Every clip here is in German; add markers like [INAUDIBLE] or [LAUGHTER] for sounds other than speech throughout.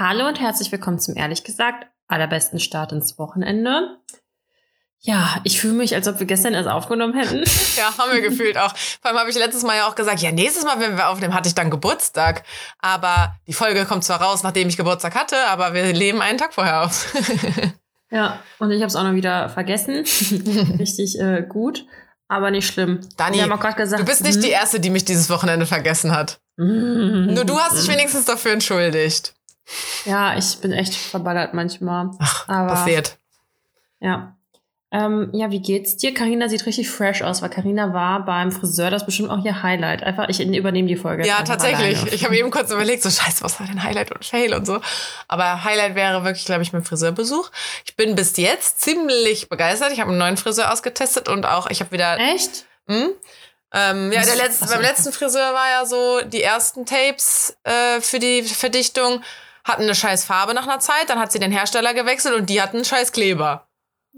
Hallo und herzlich willkommen zum ehrlich gesagt allerbesten Start ins Wochenende. Ja, ich fühle mich, als ob wir gestern erst aufgenommen hätten. [LAUGHS] Ja, haben wir gefühlt auch. Vor allem habe ich letztes Mal ja auch gesagt, ja, nächstes Mal, wenn wir aufnehmen, hatte ich dann Geburtstag. Aber die Folge kommt zwar raus, nachdem ich Geburtstag hatte, aber wir leben einen Tag vorher auf. [LAUGHS] Ja, und ich habe es auch noch wieder vergessen. [LAUGHS] Richtig äh, gut, aber nicht schlimm. Dani, gesagt, du bist nicht die Erste, die mich dieses Wochenende vergessen hat. Mhm. Nur du hast dich wenigstens dafür entschuldigt. Ja, ich bin echt verballert manchmal. Ach, aber passiert. ja. Ähm, ja, wie geht's dir? Karina sieht richtig fresh aus, weil Karina war beim Friseur, das ist bestimmt auch ihr Highlight. Einfach, ich übernehme die Folge. Ja, tatsächlich. alleine. Ich habe eben kurz überlegt, so scheiße, was war denn Highlight und Fail und so. Aber Highlight wäre wirklich, glaube ich, mein Friseurbesuch. Ich bin bis jetzt ziemlich begeistert. Ich habe einen neuen Friseur ausgetestet und auch, ich habe wieder Echt? Hm? Ähm, ja, der letzte, beim letzten Friseur war ja so, die ersten Tapes äh, für die Verdichtung hatten eine scheiß Farbe nach einer Zeit, dann hat sie den Hersteller gewechselt und die hatten einen scheiß Kleber.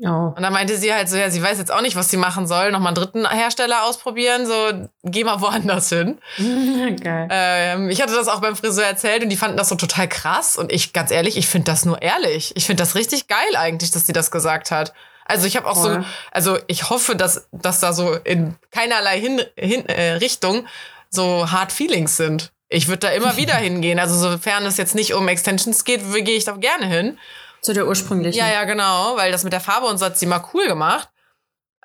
Oh. Und dann meinte sie halt so, ja, sie weiß jetzt auch nicht, was sie machen soll, nochmal einen dritten Hersteller ausprobieren, so, geh mal woanders hin. [LAUGHS] Geil. Ähm, ich hatte das auch beim Friseur erzählt und die fanden das so total krass und ich, ganz ehrlich, ich finde das nur ehrlich. Ich finde das richtig geil eigentlich, dass sie das gesagt hat. Also ich habe auch Voll. so, also ich hoffe, dass, dass da so in keinerlei hin, hin, äh, Richtung so hard Feelings sind. Ich würde da immer wieder [LAUGHS] hingehen. Also sofern es jetzt nicht um Extensions geht, gehe ich da gerne hin. Zu der ursprünglichen. Ja, ja, genau, weil das mit der Farbe und so hat sie mal cool gemacht.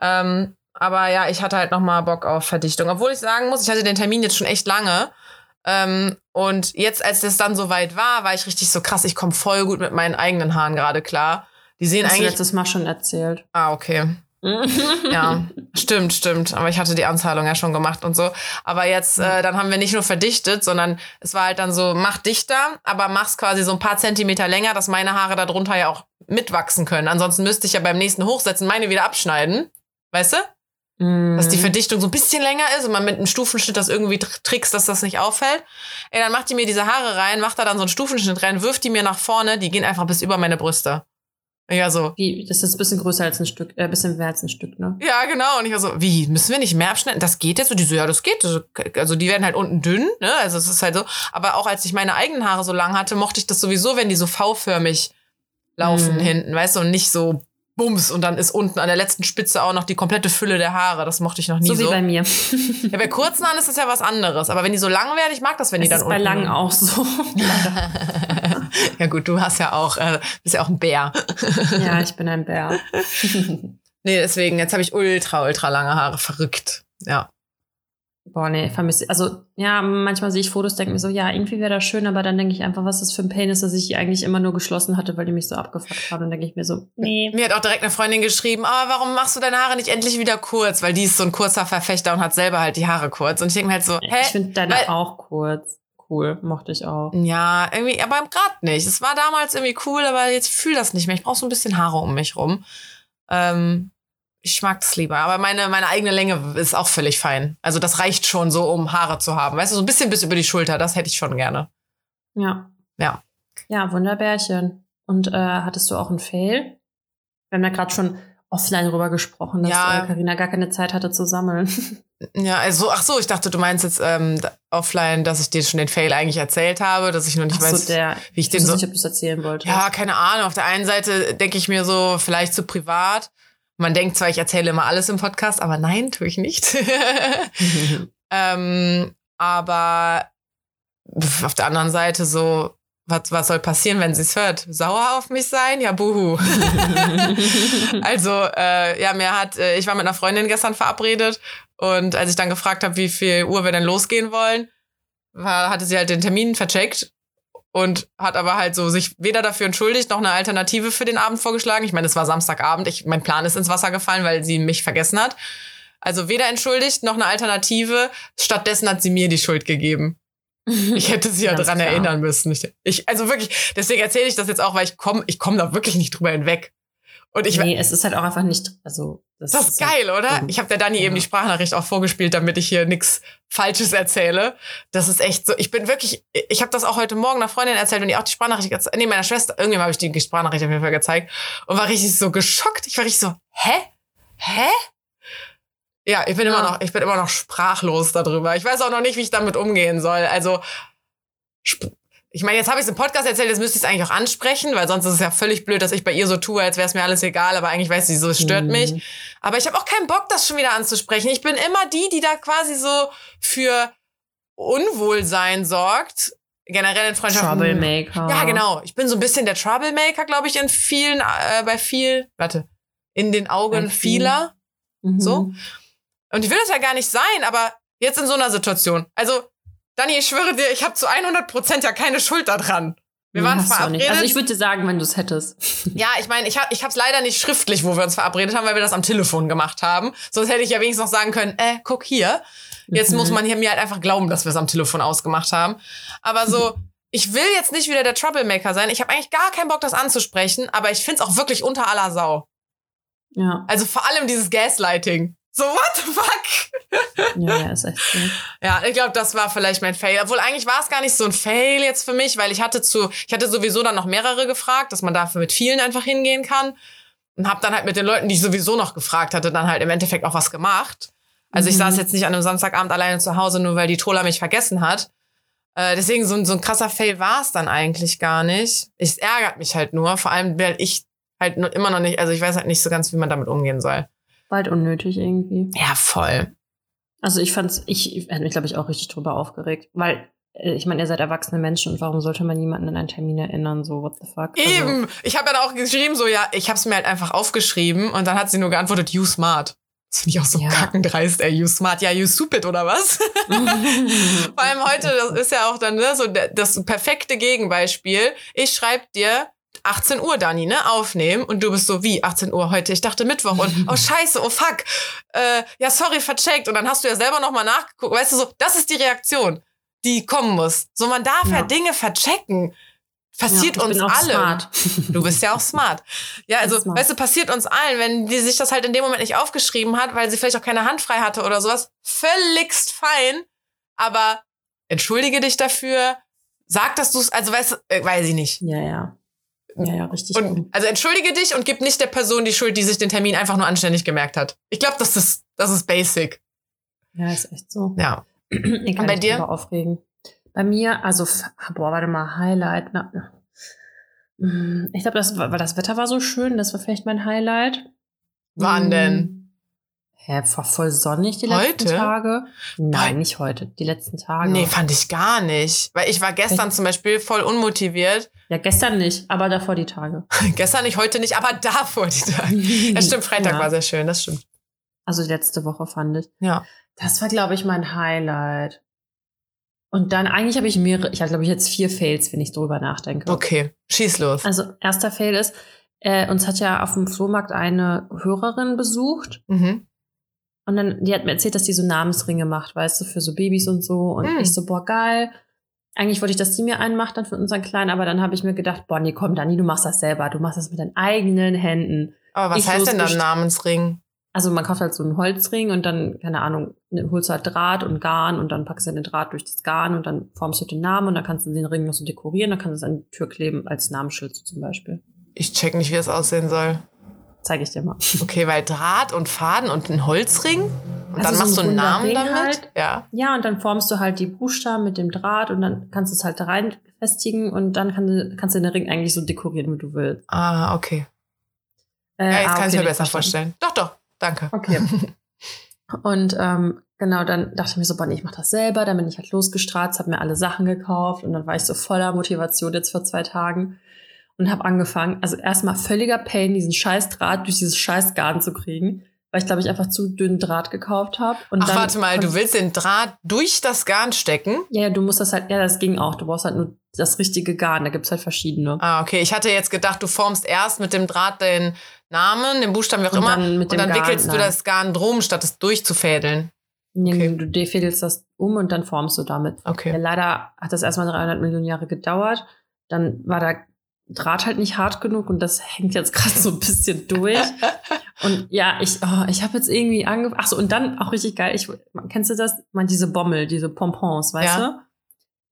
Ähm, aber ja, ich hatte halt noch mal Bock auf Verdichtung. Obwohl ich sagen muss, ich hatte den Termin jetzt schon echt lange. Ähm, und jetzt, als das dann soweit war, war ich richtig so krass, ich komme voll gut mit meinen eigenen Haaren gerade klar. Die sehen Hast du eigentlich. letztes Mal schon erzählt. Ah, okay. [LAUGHS] Ja, stimmt, stimmt. Aber ich hatte die Anzahlung ja schon gemacht und so. Aber jetzt, äh, dann haben wir nicht nur verdichtet, sondern es war halt dann so, mach dichter, aber mach's quasi so ein paar Zentimeter länger, dass meine Haare darunter ja auch mitwachsen können. Ansonsten müsste ich ja beim nächsten Hochsetzen meine wieder abschneiden. Weißt du? Dass Mhm. die Verdichtung so ein bisschen länger ist und man mit einem Stufenschnitt das irgendwie tr- trickst, dass das nicht auffällt. Ey, dann macht die mir diese Haare rein, macht da dann so einen Stufenschnitt rein, wirft die mir nach vorne, die gehen einfach bis über meine Brüste. Ja, so. Wie, das ist ein bisschen größer als ein Stück, äh, ein bisschen mehr als ein Stück, ne? Ja, genau. Und ich war so, wie, müssen wir nicht mehr abschneiden? Das geht jetzt? Und die so, ja, das geht. Also, Also die werden halt unten dünn, ne? Also es ist halt so. Aber auch als ich meine eigenen Haare so lang hatte, mochte ich das sowieso, wenn die so V-förmig laufen Mhm. hinten, weißt du, und nicht so bums und dann ist unten an der letzten Spitze auch noch die komplette Fülle der Haare. Das mochte ich noch nie So so. wie bei mir. [LAUGHS] Ja, bei kurzen Haaren ist das ja was anderes. Aber wenn die so lang werden, ich mag das, wenn die Das dann ist bei unten langen auch so. [LAUGHS] ja gut, du hast ja auch, äh, bist ja auch ein Bär. [LAUGHS] ja, ich bin ein Bär. nee, deswegen, jetzt habe ich ultra, ultra lange Haare. Verrückt. Ja. Boah, nee, vermisse. Also, ja, manchmal sehe ich Fotos, denke mir so, ja, irgendwie wäre das schön, aber dann denke ich einfach, was das für ein Pain ist, dass ich die eigentlich immer nur geschlossen hatte, weil die mich so abgefuckt haben. Dann denke ich mir so, nee. Mir hat auch direkt eine Freundin geschrieben, aber warum machst du deine Haare nicht endlich wieder kurz? Weil die ist so ein kurzer Verfechter und hat selber halt die Haare kurz. Und ich denke mir halt so, hä? Ich finde deine Weil- auch kurz. Cool, mochte ich auch. Ja, irgendwie, aber gerade nicht. Es war damals irgendwie cool, aber jetzt fühle das nicht mehr. Ich brauche so ein bisschen Haare um mich rum. Ähm, ich mag das lieber. Aber meine, meine eigene Länge ist auch völlig fein. Also das reicht schon so, um Haare zu haben. Weißt du, so ein bisschen bis über die Schulter, das hätte ich schon gerne. Ja. Ja. Ja, Wunderbärchen. Und äh, hattest du auch einen Fail? Wir haben ja gerade schon offline drüber gesprochen, dass Ja. äh, gar keine Zeit hatte zu sammeln. [LAUGHS] Ja, also, ach so, ich dachte, du meinst jetzt ähm, offline, dass ich dir schon den Fail eigentlich erzählt habe, dass ich nur nicht Ach weiß, so, der, wie ich ich den so. nicht, ob du es erzählen wolltest. Ja, keine Ahnung. Auf der einen Seite denke ich mir so, vielleicht zu privat. Man denkt zwar, ich erzähle immer alles im Podcast, aber nein, tue ich nicht. [LAUGHS] ähm, aber auf der anderen Seite so, was, was soll passieren, wenn sie es hört? Sauer auf mich sein? Ja, buhu. [LAUGHS] also, äh, ja, mir hat, äh, ich war mit einer Freundin gestern verabredet und als ich dann gefragt habe, wie viel Uhr wir denn losgehen wollen, war, hatte sie halt den Termin vercheckt und hat aber halt so sich weder dafür entschuldigt noch eine Alternative für den Abend vorgeschlagen. Ich meine, es war Samstagabend, ich, mein Plan ist ins Wasser gefallen, weil sie mich vergessen hat. Also weder entschuldigt noch eine Alternative. Stattdessen hat sie mir die Schuld gegeben. [LAUGHS] Ich hätte sie ja dran klar. erinnern müssen. Ich, ich, also wirklich, deswegen erzähle ich das jetzt auch, weil ich komme ich komm da wirklich nicht drüber hinweg. Und ich, nee, es ist halt auch einfach nicht, also das, das ist geil, oder? dumm. Ich habe der Dani eben Ja. die Sprachnachricht auch vorgespielt, damit ich hier nichts Falsches erzähle. Das ist echt so. Ich bin wirklich, ich habe das auch heute Morgen einer Freundin erzählt und die auch die Sprachnachricht, geze- nee, meiner Schwester, irgendjemand habe ich die Sprachnachricht auf jeden Fall gezeigt und war richtig so geschockt. Ich war richtig so, hä? Hä? Ja, ich bin immer Ja. noch, ich bin immer noch sprachlos darüber. Ich weiß auch noch nicht, wie ich damit umgehen soll. Also, ich meine, jetzt habe ich es im Podcast erzählt, jetzt müsste ich es eigentlich auch ansprechen, weil sonst ist es ja völlig blöd, dass ich bei ihr so tue, als wäre es mir alles egal, aber eigentlich weiß sie so, es stört Mhm. mich. Aber ich habe auch keinen Bock, das schon wieder anzusprechen. Ich bin immer die, die da quasi so für Unwohlsein sorgt. Generell in Freundschaften. Troublemaker. Ja, genau. Ich bin so ein bisschen der Troublemaker, glaube ich, in vielen, äh, bei viel, warte, in den Augen vieler. Mhm. So. Und ich will das ja gar nicht sein, aber jetzt in so einer Situation. Also, Dani, ich schwöre dir, ich habe zu 100 Prozent ja keine Schuld daran. Wir waren hast verabredet. Also ich würde dir sagen, wenn du es hättest. [LAUGHS] ja, ich meine, ich habe ich hab's leider nicht schriftlich, wo wir uns verabredet haben, weil wir das am Telefon gemacht haben. Sonst hätte ich ja wenigstens noch sagen können, äh, guck hier. Jetzt Mhm. muss man hier mir halt einfach glauben, dass wir es am Telefon ausgemacht haben. Aber so, [LAUGHS] ich will jetzt nicht wieder der Troublemaker sein. Ich habe eigentlich gar keinen Bock, das anzusprechen, aber ich find's auch wirklich unter aller Sau. Ja, Also vor allem dieses Gaslighting. So, what the fuck? ja, ja, ist echt so. Ja, ich glaube, das war vielleicht mein Fail. Obwohl eigentlich war es gar nicht so ein Fail jetzt für mich, weil ich hatte zu, ich hatte sowieso dann noch mehrere gefragt, dass man dafür mit vielen einfach hingehen kann. Und habe dann halt mit den Leuten, die ich sowieso noch gefragt hatte, dann halt im Endeffekt auch was gemacht. Also ich Mhm. saß jetzt nicht an einem Samstagabend alleine zu Hause, nur weil die Trola mich vergessen hat. Äh, deswegen so, ein- so ein krasser Fail war es dann eigentlich gar nicht. Es ärgert mich halt nur, vor allem, weil ich halt nur immer noch nicht, also ich weiß halt nicht so ganz, wie man damit umgehen soll. Bald unnötig irgendwie. Ja, voll. Also ich fand's, ich, hätte mich, glaube ich, auch richtig drüber aufgeregt. Weil, äh, ich meine, ihr seid erwachsene Menschen und warum sollte man jemanden an einen Termin erinnern? So, what the fuck? Also, Eben. Ich habe ja auch geschrieben, so, ja, ich habe es mir halt einfach aufgeschrieben und dann hat sie nur geantwortet, you smart. Das finde ich auch so Ja. kackendreist, ey, you smart. Ja, you stupid oder was? [LAUGHS] Vor allem heute, das ist ja auch dann ne, so das perfekte Gegenbeispiel. Ich schreibe dir 18 Uhr, Dani, ne, aufnehmen und du bist so, wie 18 Uhr heute? Ich dachte Mittwoch und, oh [LAUGHS] scheiße, oh fuck, äh, ja, sorry, vercheckt. Und dann hast du ja selber nochmal nachgeguckt. Weißt du, so, das ist die Reaktion, die kommen muss. So, man darf ja, Ja. Dinge verchecken. Passiert ja, uns. Smart. [LAUGHS] Du bist ja auch smart. Ja, also, Smart. weißt du, passiert uns allen, wenn die sich das halt in dem Moment nicht aufgeschrieben hat, weil sie vielleicht auch keine Hand frei hatte oder sowas. Völligst fein. Aber entschuldige dich dafür. Sag, dass du es, also weißt du, äh, weiß ich nicht. Ja, ja. Ja, ja, richtig. Und, also entschuldige dich und gib nicht der Person die Schuld, die sich den Termin einfach nur anständig gemerkt hat. Ich glaube, das ist, das ist basic. Ja, ist echt so. Ja. Ich kann Und bei mich dir? aufregen. Bei mir, also, boah, warte mal, Highlight. Na, Mm, ich glaube, das weil das Wetter war so schön, das war vielleicht mein Highlight. Wann denn? Hä, war voll sonnig die Heute? letzten Tage. Nein, nicht heute, die letzten Tage. Nee, fand ich gar nicht. Weil ich war gestern zum Beispiel voll unmotiviert. ja, gestern nicht, aber davor die Tage. [LAUGHS] gestern nicht, heute nicht, aber davor die Tage. [LAUGHS] Ja, stimmt, Freitag Ja. war sehr schön, das stimmt. Also die letzte Woche fand ich. Ja. Das war, glaube ich, mein Highlight. Und dann, eigentlich habe ich mehrere, ich habe, glaube ich, jetzt vier Fails, wenn ich drüber nachdenke. Okay, schieß los. Also, erster Fail ist, äh, uns hat ja auf dem Flohmarkt eine Hörerin besucht Mhm. Und dann, die hat mir erzählt, dass die so Namensringe macht, weißt du, für so Babys und so. Und Hm. ich so, boah, geil. Eigentlich wollte ich, dass die mir einen macht, dann für unseren Kleinen, aber dann habe ich mir gedacht, boah, nee, komm, Dani, du machst das selber. Du machst das mit deinen eigenen Händen. Aber was Ich heißt denn dann Namensring? Also man kauft halt so einen Holzring und dann, keine Ahnung, ne, holst du halt Draht und Garn und dann packst du den Draht durch das Garn und dann formst du den Namen und dann kannst du den Ring noch so dekorieren, dann kannst du es an die Tür kleben als Namensschild so zum Beispiel. Ich check nicht, wie das aussehen soll. Zeige ich dir mal. Okay, weil Draht und Faden und ein Holzring? Und Also dann so machst du ein einen Namen runder damit? Ring halt. Ja. Ja, und dann formst du halt die Buchstaben mit dem Draht und dann kannst du es halt da rein festigen und dann kann du, kannst du den Ring eigentlich so dekorieren, wie du willst. Ah, okay. Äh, Ja, jetzt ah, kann ich okay, mir nicht besser verstanden. vorstellen. Doch, doch. Danke. Okay. [LAUGHS] Und ähm, genau, dann dachte ich mir so, boah, nee, ich mach das selber. Dann bin ich halt losgestratzt, habe mir alle Sachen gekauft und dann war ich so voller Motivation jetzt vor zwei Tagen und habe angefangen, also erstmal völliger Pain, diesen scheiß Draht durch dieses scheiß Garn zu kriegen, weil ich glaube ich einfach zu dünnen Draht gekauft habe. Ach, warte mal, du willst den Draht durch das Garn stecken? Ja, ja, du musst das halt, ja, das ging auch. Du brauchst halt nur das richtige Garn. Da gibt's halt verschiedene. Ah, okay. Ich hatte jetzt gedacht, du formst erst mit dem Draht den Namen, den Buchstaben, wie auch Und immer. dann und dann Garn, wickelst du nein. das Garn drum, statt es durchzufädeln. Nee, okay. Du defädelst das um und dann formst du damit. Ja, Okay. leider hat das erstmal 300 Millionen Jahre gedauert. Dann war der Draht halt nicht hart genug und das hängt jetzt [LAUGHS] gerade so ein bisschen durch. Und ja, ich, oh, ich habe jetzt irgendwie angefangen. Ach so, und dann auch richtig geil. Ich, kennst du das? Man, diese Bommel, diese Pompons, weißt Ja. du?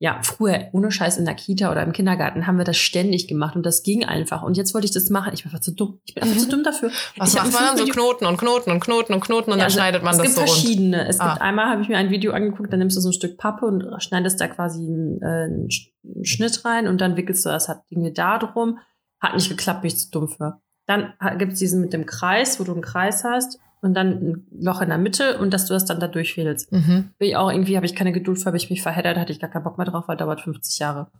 Ja, früher, ohne Scheiß in der Kita oder im Kindergarten, haben wir das ständig gemacht und das ging einfach. Und jetzt wollte ich das machen. Ich bin einfach zu dumm. Ich bin einfach zu dumm dafür. Was ich macht man dann? So Knoten und Knoten und Knoten und Knoten und Ja, dann also schneidet man es das gibt so rund. verschiedene. Es Ah. gibt einmal, habe ich mir ein Video angeguckt, dann nimmst du so ein Stück Pappe und schneidest da quasi einen, äh, einen Sch- einen Schnitt rein und dann wickelst du das halt irgendwie da drum. Hat nicht geklappt, bin ich zu dumm für. Dann gibt es diesen mit dem Kreis, wo du einen Kreis hast und dann ein Loch in der Mitte und dass du das dann da durchfädelst. Mhm. Bin ich auch irgendwie, habe ich keine Geduld für, habe ich mich verheddert, hatte ich gar keinen Bock mehr drauf, weil dauert 50 Jahre.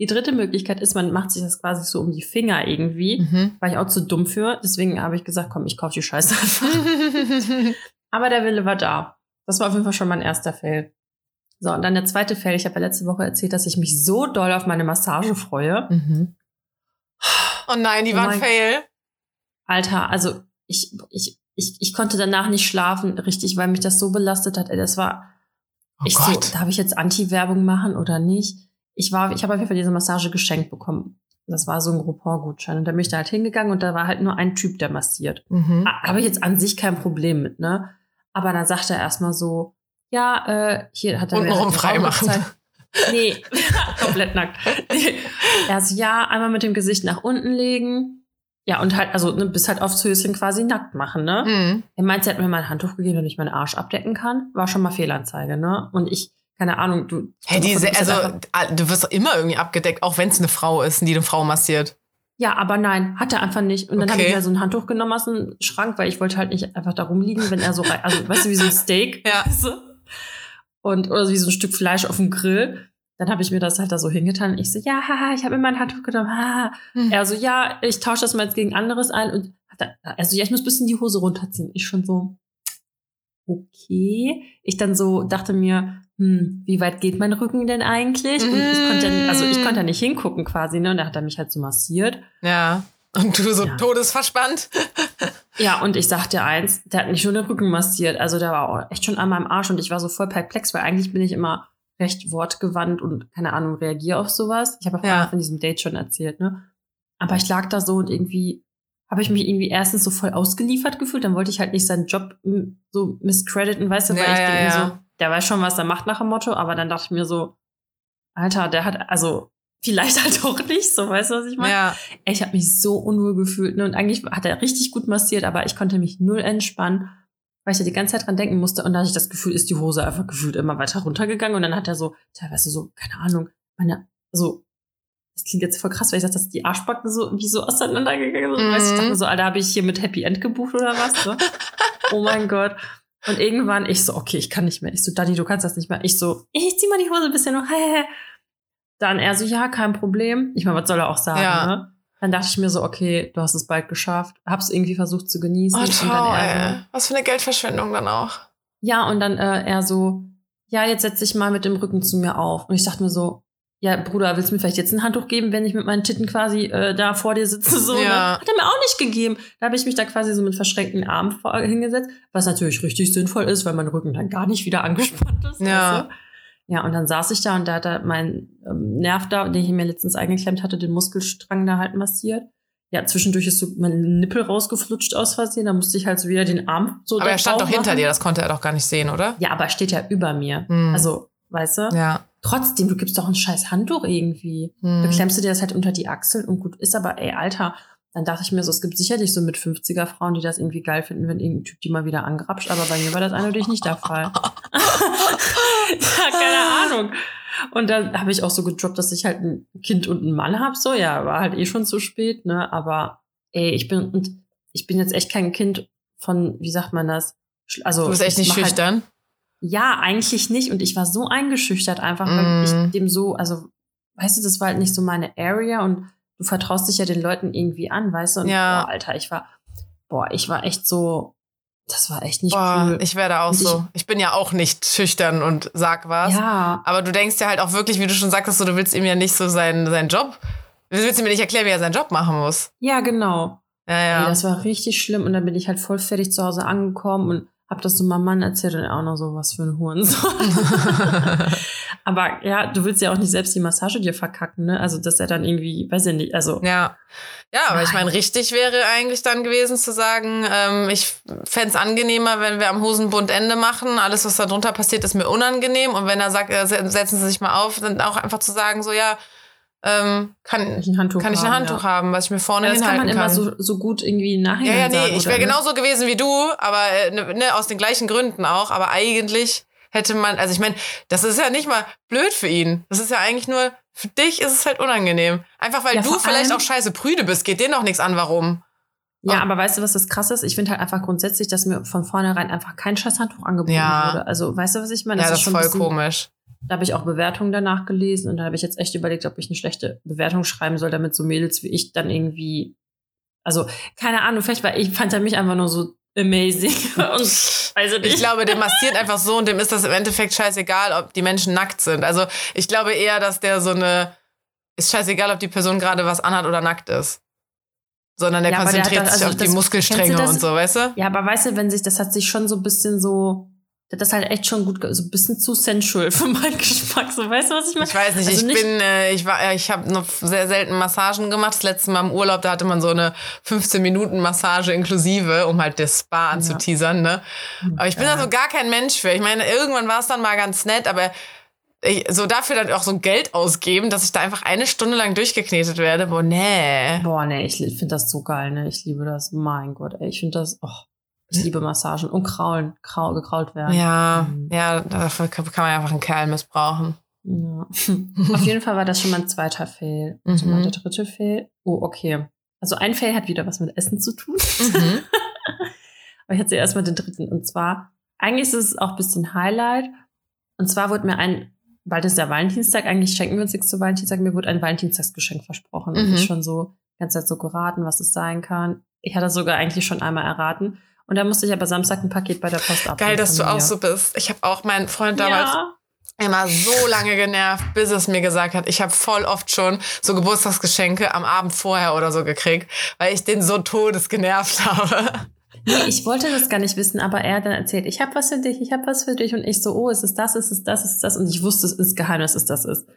Die dritte Möglichkeit ist, man macht sich das quasi so um die Finger irgendwie. Mhm. War ich auch zu dumm für. Deswegen habe ich gesagt, komm, ich kaufe die Scheiße einfach. [LAUGHS] Aber der Wille war da. Das war auf jeden Fall schon mein erster Fail. So, und dann der zweite Fail. Ich habe ja letzte Woche erzählt, dass ich mich so doll auf meine Massage freue. Mhm. Oh nein, die Oh waren fail. Alter, also ich, ich, ich, ich konnte danach nicht schlafen, richtig, weil mich das so belastet hat. Ey, das war, Oh ich so, Gott. darf ich jetzt Anti-Werbung machen oder nicht? Ich war, ich habe auf jeden Fall diese Massage geschenkt bekommen. Das war so ein Groupon-Gutschein. Und da bin ich da halt hingegangen und da war halt nur ein Typ, der massiert. Mhm. Ha- Habe ich jetzt an sich kein Problem mit, ne? Aber dann sagt er erstmal so, ja, äh, hier hat er Untenrum halt frei machen. Nee, [LAUGHS] komplett nackt. [LAUGHS] er so, ja, einmal mit dem Gesicht nach unten legen. Ja, und halt, also ne, bis halt aufs Höschen quasi nackt machen, ne? Mhm. Er meinte, er hat mir mal ein Handtuch gegeben, damit ich meinen Arsch abdecken kann. War schon mal Fehlanzeige, ne? Und ich, keine Ahnung, du. Hey, diese, du also einfach- du wirst doch immer irgendwie abgedeckt, auch wenn es eine Frau ist, die eine Frau massiert. Ja, aber nein, hat er einfach nicht. Und dann habe Okay. ich mir so ein Handtuch genommen aus dem Schrank, weil ich wollte halt nicht einfach da rumliegen, wenn er so rein, also weißt du, wie so ein Steak. Ja. [LAUGHS] Und, oder wie so ein Stück Fleisch auf dem Grill. Dann habe ich mir das halt da so hingetan und ich so, ja, haha, ich habe mir mein Handtuch genommen. Haha. Hm. Er so, ja, ich tausche das mal jetzt gegen anderes ein. Und er, also, ja, ich muss ein bisschen die Hose runterziehen. Ich schon so, okay. Ich dann so dachte mir, hm, wie weit geht mein Rücken denn eigentlich? Und ich konnte, ja- also ich konnte ja nicht hingucken quasi, ne? Und da hat er mich halt so massiert. Ja. Und du so Ja. todesverspannt. Ja, und ich sag dir eins, der hat nicht nur den Rücken massiert, also der war auch echt schon an meinem Arsch und ich war so voll perplex, weil eigentlich bin ich immer recht wortgewandt und keine Ahnung, reagiere auf sowas. Ich habe ja Ja. von diesem Date schon erzählt, ne? Aber ich lag da so und irgendwie habe ich mich irgendwie erstens so voll ausgeliefert gefühlt, dann wollte ich halt nicht seinen Job so miscrediten, weißt du, weil Ja, ich ja, ja. so, der weiß schon, was er macht nach dem Motto, aber dann dachte ich mir so, Alter, der hat, also vielleicht [LAUGHS] halt auch nicht, so weißt du, was ich meine? Ja. Ich habe mich so unwohl gefühlt. Ne? Und eigentlich hat er richtig gut massiert, aber ich konnte mich null entspannen, weil ich da die ganze Zeit dran denken musste. Und da hatte ich das Gefühl, ist die Hose einfach gefühlt immer weiter runtergegangen. Und dann hat er so, teilweise so, keine Ahnung, meine, so, das klingt jetzt voll krass, weil ich sag, dass die Arschbacken so wie so auseinandergegangen sind. Mhm. Weißt du, ich dachte mir so, Alter, habe ich hier mit Happy End gebucht oder was? Ne? oh mein Gott. Und irgendwann, ich so, okay, ich kann nicht mehr. Ich so, Dani, du kannst das nicht mehr. Ich so, ich zieh mal die Hose ein bisschen noch. [LAUGHS] Dann er so, ja, kein Problem. Ich meine, was soll er auch sagen, Ja. ne? Dann dachte ich mir so, okay, du hast es bald geschafft. Hab's irgendwie versucht zu genießen. Oh, toll, dann. Was für eine Geldverschwendung dann auch. ja, und dann äh, er so, ja, jetzt setz dich mal mit dem Rücken zu mir auf. Und ich dachte mir so, ja, Bruder, willst du mir vielleicht jetzt ein Handtuch geben, wenn ich mit meinen Titten quasi äh, da vor dir sitze? So, ne? Ja. Hat er mir auch nicht gegeben. Da habe ich mich da quasi so mit verschränkten Armen vor, hingesetzt, was natürlich richtig sinnvoll ist, weil mein Rücken dann gar nicht wieder angespannt ist. Ja. Du? Ja, und dann saß ich da und da hat er meinen ähm, Nerv da, den ich mir letztens eingeklemmt hatte, den Muskelstrang da halt massiert. Ja, zwischendurch ist so mein Nippel rausgeflutscht aus Versehen. Da musste ich halt so wieder den Arm so Aber er stand doch hinter machen. dir, das konnte er doch gar nicht sehen, oder? Ja, aber er steht ja über mir. Hm. Also, weißt du? Ja. Trotzdem, du gibst doch ein scheiß Handtuch irgendwie. Hm. Da klemmst du dir das halt unter die Achseln und gut ist, aber ey, Alter, dann dachte ich mir so, es gibt sicherlich so mit 50er Frauen, die das irgendwie geil finden, wenn irgendein Typ die mal wieder angrapscht, aber bei mir war das eindeutig nicht der Fall. [LAUGHS] ja, keine Ahnung. Und dann habe ich auch so gedroppt, dass ich halt ein Kind und einen Mann hab. So, ja, war halt eh schon zu spät, ne? Aber ey, ich bin und ich bin jetzt echt kein Kind von, wie sagt man das? Also Du bist echt ich nicht halt- schüchtern. ja, eigentlich nicht. Und ich war so eingeschüchtert einfach, weil Mm. ich dem so, also, weißt du, das war halt nicht so meine Area und du vertraust dich ja den Leuten irgendwie an, weißt du? Und Ja. boah, Alter, ich war, boah, ich war echt so, das war echt nicht Boah, cool. ich werde auch Und ich- so. Ich bin ja auch nicht schüchtern und sag was. ja, Aber du denkst ja halt auch wirklich, wie du schon sagtest, so, du willst ihm ja nicht so seinen, seinen Job. Du willst ihm nicht erklären, wie er seinen Job machen muss. ja, genau. Ja, ja. das war richtig schlimm und dann bin ich halt voll fertig zu Hause angekommen und hab das so meinem Mann erzählt und er auch noch so, was für ein Hurensohn. [LAUGHS] Aber ja, du willst ja auch nicht selbst die Massage dir verkacken, ne? Also, dass er dann irgendwie, weiß ich nicht, also. Ja. Ja, aber ich meine, richtig wäre eigentlich dann gewesen zu sagen, ähm, ich fände es angenehmer, wenn wir am Hosenbund Ende machen. Alles, was da drunter passiert, ist mir unangenehm. Und wenn er sagt, äh, setzen Sie sich mal auf, dann auch einfach zu sagen, so ja, ähm, kann, ich ein Handtuch, kann ich ein Handtuch haben, ja. haben, was ich mir vorne ja, das hinhalten kann. Das kann man immer so, so gut irgendwie nachher Ja, ja, nee, sagen, ich wäre genauso gewesen wie du, aber äh, ne, ne, aus den gleichen Gründen auch. Aber eigentlich hätte man, also ich meine, das ist ja nicht mal blöd für ihn. Das ist ja eigentlich nur, für dich ist es halt unangenehm. Einfach weil ja, du vielleicht auch scheiße prüde bist, geht dir noch nichts an, warum. Ja, aber weißt du, was das krass ist? Ich finde halt einfach grundsätzlich, dass mir von vornherein einfach kein scheiß Handtuch angeboten ja. wurde. Also, weißt du, was ich meine? Das ja, das ist, voll komisch. Da habe ich auch Bewertungen danach gelesen und da habe ich jetzt echt überlegt, ob ich eine schlechte Bewertung schreiben soll, damit so Mädels wie ich dann irgendwie, also keine Ahnung, vielleicht weil ich fand er mich einfach nur so amazing [LAUGHS] und also ich glaube, der massiert einfach so und dem ist das im Endeffekt scheißegal, ob die Menschen nackt sind. Also ich glaube eher, dass der so eine ist scheißegal, ob die Person gerade was anhat oder nackt ist. Sondern der ja, konzentriert der dann, also sich auf die Muskelstränge und so, weißt du? Ja, aber weißt du, wenn sich, das hat sich schon so ein bisschen so das ist halt echt schon gut, so ein bisschen zu sensual für meinen Geschmack. So, weißt du, was ich meine? Ich weiß nicht, also ich nicht bin, äh, ich war, äh, ich habe noch sehr selten Massagen gemacht. Das letzte Mal im Urlaub, da hatte man so eine 15 Minuten Massage inklusive, um halt das Spa anzuteasern, ne? Aber ich bin ja. da so gar kein Mensch für. Ich meine, irgendwann war es dann mal ganz nett, aber ich, so dafür dann auch so Geld ausgeben, dass ich da einfach eine Stunde lang durchgeknetet werde. Boah, nee. Boah, nee, ich finde das so geil, ne? Ich liebe das. Mein Gott, ey, ich finde das, oh. Liebe Massagen und kraulen, krau, gekrault werden. Ja, mhm. ja, dafür kann man einfach einen Kerl missbrauchen. Ja. [LAUGHS] Auf jeden Fall war das schon mein zweiter Fail. Also mhm. der dritte Fail. Oh, okay. Also ein Fail hat wieder was mit Essen zu tun. Mhm. [LAUGHS] Aber ich hatte erstmal den dritten. Und zwar, eigentlich ist es auch ein bisschen Highlight. Und zwar wurde mir ein, bald ist der Valentinstag, eigentlich schenken wir uns nichts zu Valentinstag, mir wurde ein Valentinstagsgeschenk versprochen. Und ich mhm. schon so, ganz Zeit so geraten, was es sein kann. Ich hatte sogar eigentlich schon einmal erraten. Und da musste ich aber Samstag ein Paket bei der Post abholen. Geil, dass du auch so bist. Ich habe auch meinen Freund damals ja. immer so lange genervt, bis es mir gesagt hat, ich habe voll oft schon so Geburtstagsgeschenke am Abend vorher oder so gekriegt, weil ich den so todes genervt [LAUGHS] habe. Nee, ich wollte das gar nicht wissen, aber er hat dann erzählt, ich habe was für dich, ich habe was für dich und ich so, oh, ist es das, ist es das, ist es das und ich wusste, es ist Geheimnis, dass es das ist.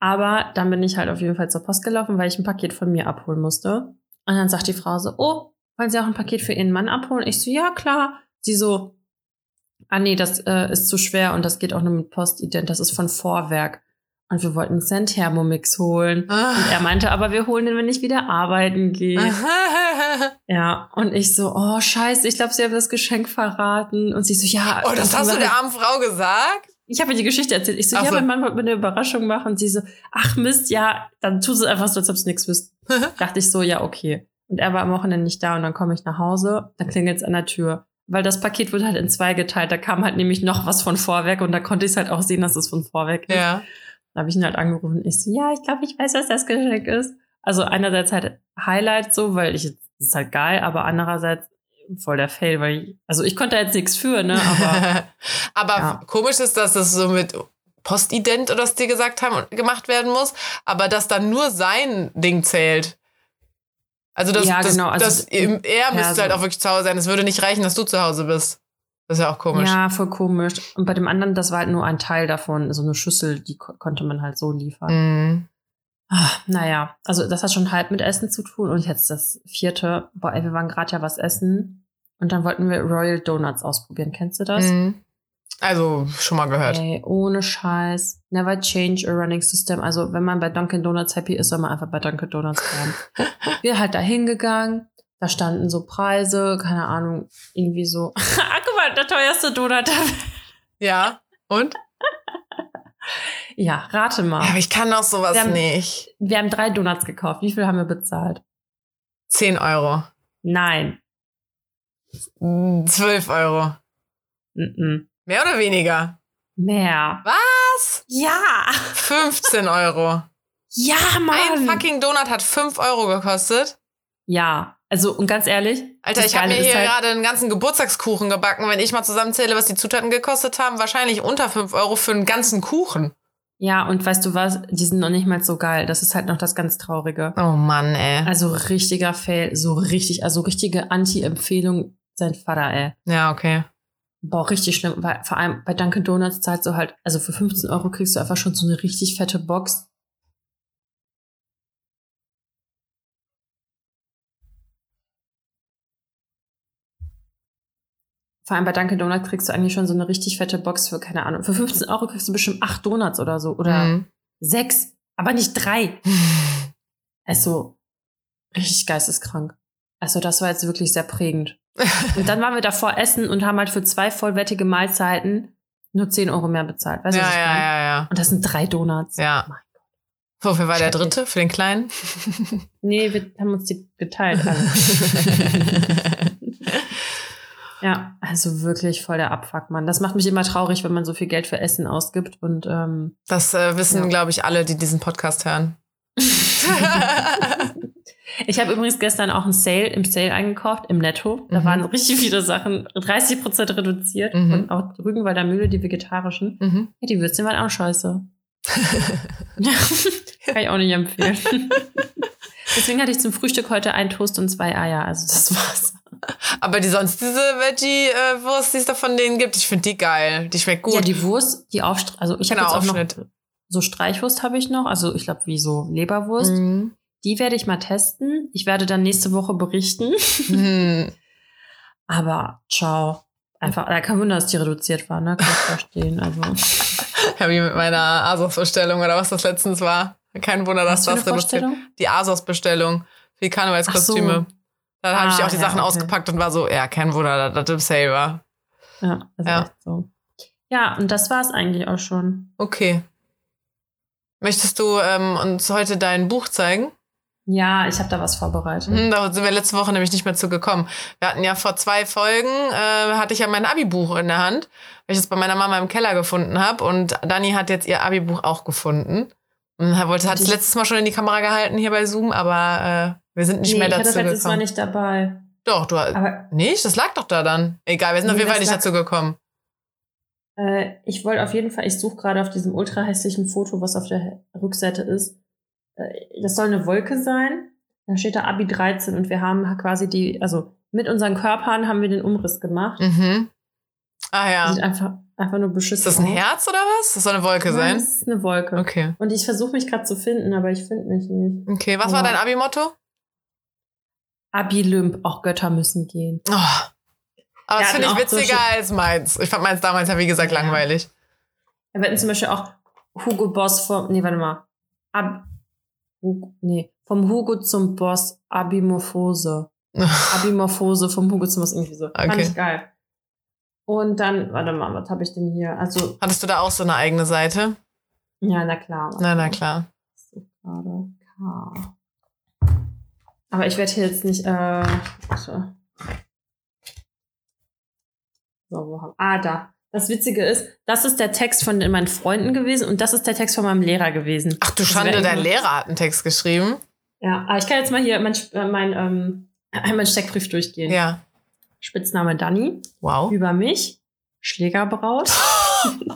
Aber dann bin ich halt auf jeden Fall zur Post gelaufen, weil ich ein Paket von mir abholen musste. Und dann sagt die Frau so, oh, wollen Sie auch ein Paket für Ihren Mann abholen? Ich so, ja, klar. Sie so, ah nee, das äh, ist zu schwer und das geht auch nur mit Postident, das ist von Vorwerk. Und wir wollten einen Thermomix holen. Ah. Und er meinte, aber wir holen den, wenn ich wieder arbeiten gehe. [LAUGHS] ja, und ich so, oh scheiße, ich glaube, sie haben das Geschenk verraten. Und sie so, ja. Oh, das hast du der armen Frau gesagt? Ich habe ihr die Geschichte erzählt. Ich so, ach ja, so. mein Mann wollte mir eine Überraschung machen. Und sie so, ach Mist, ja, dann tut sie einfach so, als ob sie nichts wüsste. [LAUGHS] Dachte ich so, ja, okay. Und er war am Wochenende nicht da und dann komme ich nach Hause, da klingelt es an der Tür. Weil das Paket wird halt in zwei geteilt. Da kam halt nämlich noch was von Vorwerk und da konnte ich es halt auch sehen, dass es von Vorwerk ist. Ja. Da habe ich ihn halt angerufen. Ich so, ja, ich glaube, ich weiß, was das Geschenk ist. Also einerseits halt Highlight so, weil ich, das ist halt geil, aber andererseits voll der Fail, weil ich, also ich konnte jetzt nichts für, ne, aber. [LAUGHS] aber ja. komisch ist, dass das so mit Postident oder was die gesagt haben, gemacht werden muss, aber dass dann nur sein Ding zählt. Also, das, ja, genau. also das, er müsste halt auch wirklich zu Hause sein. Es würde nicht reichen, dass du zu Hause bist. Das ist ja auch komisch. Ja, voll komisch. Und bei dem anderen, das war halt nur ein Teil davon, so eine Schüssel, die ko konnte man halt so liefern. Mm. Ach, naja, also das hat schon halb mit Essen zu tun. Und jetzt das vierte. Boah, ey, wir waren gerade ja was essen. Und dann wollten wir Royal Donuts ausprobieren. Kennst du das? Mm. Also schon mal gehört. Ey, ohne Scheiß. Never change a running system. Also wenn man bei Dunkin' Donuts happy ist, soll man einfach bei Dunkin' Donuts bleiben. [LAUGHS] Wir halt da hingegangen. Da standen so Preise, keine Ahnung, irgendwie so. [LAUGHS] ah, guck mal, der teuerste Donut. ja, und? ja, rate mal. Ja, aber ich kann doch sowas wir haben, nicht. Wir haben drei Donuts gekauft. Wie viel haben wir bezahlt? Zehn Euro. Nein. Zwölf Euro. Mm -mm. Mehr oder weniger? Mehr. Was? Ja. 15 Euro. Ja, Mann. Ein fucking Donut hat 5 Euro gekostet. Ja. Also, und ganz ehrlich. Alter, ich habe mir hier halt gerade einen ganzen Geburtstagskuchen gebacken. Wenn ich mal zusammenzähle, was die Zutaten gekostet haben, wahrscheinlich unter 5 Euro für einen ganzen Kuchen. Ja, und weißt du was? Die sind noch nicht mal so geil. Das ist halt noch das ganz Traurige. Oh Mann, ey. Also richtiger Fail. So richtig, also richtige Anti-Empfehlung sein Vater, ey. Ja, okay. Boah, richtig schlimm. Weil vor allem bei Dunkin' Donuts zahlst du halt, also für 15 Euro kriegst du einfach schon so eine richtig fette Box. Vor allem bei Dunkin' Donuts kriegst du eigentlich schon so eine richtig fette Box für, keine Ahnung, für 15 Euro kriegst du bestimmt acht Donuts oder so. Oder Mhm. sechs, aber nicht drei. [LAUGHS] Also, richtig geisteskrank. Also, das war jetzt wirklich sehr prägend. [LAUGHS] Und dann waren wir davor essen und haben halt für zwei vollwertige Mahlzeiten nur 10 Euro mehr bezahlt. Weißt du, ja, was ich ja, meine? ja, ja. Und das sind drei Donuts. Ja. Mein Wofür war der dritte? Für den kleinen? [LAUGHS] [LAUGHS] Nee, wir haben uns die geteilt. Alle. ja, also wirklich voll der Abfuck, Mann. Das macht mich immer traurig, wenn man so viel Geld für Essen ausgibt. Und ähm, Das äh, wissen, Ja. glaube ich, alle, die diesen Podcast hören. Ich habe übrigens gestern auch einen Sale im Sale eingekauft, im Netto. Da Mhm. waren richtig viele Sachen, 30% reduziert. Mhm. Und auch Rügenwalder Mühle, die vegetarischen. mhm. Ja, die Würstchen waren auch scheiße. [LAUGHS] [LAUGHS] Kann ich auch nicht empfehlen. [LAUGHS] Deswegen hatte ich zum Frühstück heute einen Toast und zwei Eier. Also das war's. Aber die sonst diese Veggie-Wurst, die es da von denen gibt, ich finde die geil. Die schmeckt gut. Ja, die Wurst, die Aufstrich, also ich habe Genau, jetzt auch noch so Streichwurst habe ich noch, also ich glaube wie so Leberwurst. Mhm. Die werde ich mal testen. Ich werde dann nächste Woche berichten. Mhm. [LAUGHS] Aber ciao. Einfach, da kein Wunder, dass die reduziert war, ne? Kann ich verstehen. Also. [LAUGHS] Ja, wie mit meiner ASOS-Bestellung oder was das letztens war. Kein Wunder, dass das reduziert. Die ASOS-Bestellung für die Karnevalskostüme. Ach Da habe ich Ah, auch die ja, Sachen okay. ausgepackt und war so, ja, kein Wunder, dass das im Sale war. Ja, das Ja. ist echt so. Ja, und das war es eigentlich auch schon. Okay. Möchtest du ähm, uns heute dein Buch zeigen? Ja, ich habe da was vorbereitet. Hm, da sind wir letzte Woche nämlich nicht mehr zu gekommen. Wir hatten ja vor zwei Folgen, äh, hatte ich ja mein Abi-Buch in der Hand, weil ich es bei meiner Mama im Keller gefunden habe. Und Dani hat jetzt ihr Abi-Buch auch gefunden. Und er wollte, hat es Ich- letztes Mal schon in die Kamera gehalten hier bei Zoom, aber äh, wir sind nicht nee, mehr ich hatte dazu das letztes Mal gekommen. nicht dabei. Doch, du hast. Aber Nicht? Das lag doch da dann. Egal, wir sind auf Nee, jeden Fall nicht dazu gekommen. äh, ich wollte auf jeden Fall, ich suche gerade auf diesem ultra hässlichen Foto, was auf der Rückseite ist. Äh, das soll eine Wolke sein. Da steht da Abi 13 und wir haben quasi die, also mit unseren Körpern haben wir den Umriss gemacht. Mhm. Ah ja. Sieht einfach, einfach nur beschissen Ist das ein aus. Herz oder was? Das soll eine Wolke Nein, sein. Das ist eine Wolke. Okay. Und ich versuche mich gerade zu finden, aber ich finde mich nicht. Okay, was war Aber- dein Abi-Motto? Abi Lymp, auch Götter müssen gehen. Oh. Aber Wir das finde ich witziger solche- als meins. Ich fand meins damals ja, wie gesagt, Ja. langweilig. Wir hatten zum Beispiel auch Hugo Boss vom, nee, warte mal. Ab, Hugo, nee, vom Hugo zum Boss, Abimorphose. [LAUGHS] Abimorphose vom Hugo zum Boss, irgendwie so. Fand Okay. ich geil. Und dann, warte mal, was habe ich denn hier? Also, Hattest du da auch so eine eigene Seite? ja, na klar. Na, na klar. Gerade K. Aber ich werde hier jetzt nicht, äh, warte. So, wo haben, ah, da. Das Witzige ist, das ist der Text von meinen Freunden gewesen und das ist der Text von meinem Lehrer gewesen. Ach du Schande, dein Lehrer hat einen Text geschrieben. Ja, aber ich kann jetzt mal hier mein, äh, mein, ähm, [CLEARS THROAT] mein Steckbrief durchgehen. Ja. Spitzname Dani, Wow. über mich, Schlägerbraut. [LAUGHS]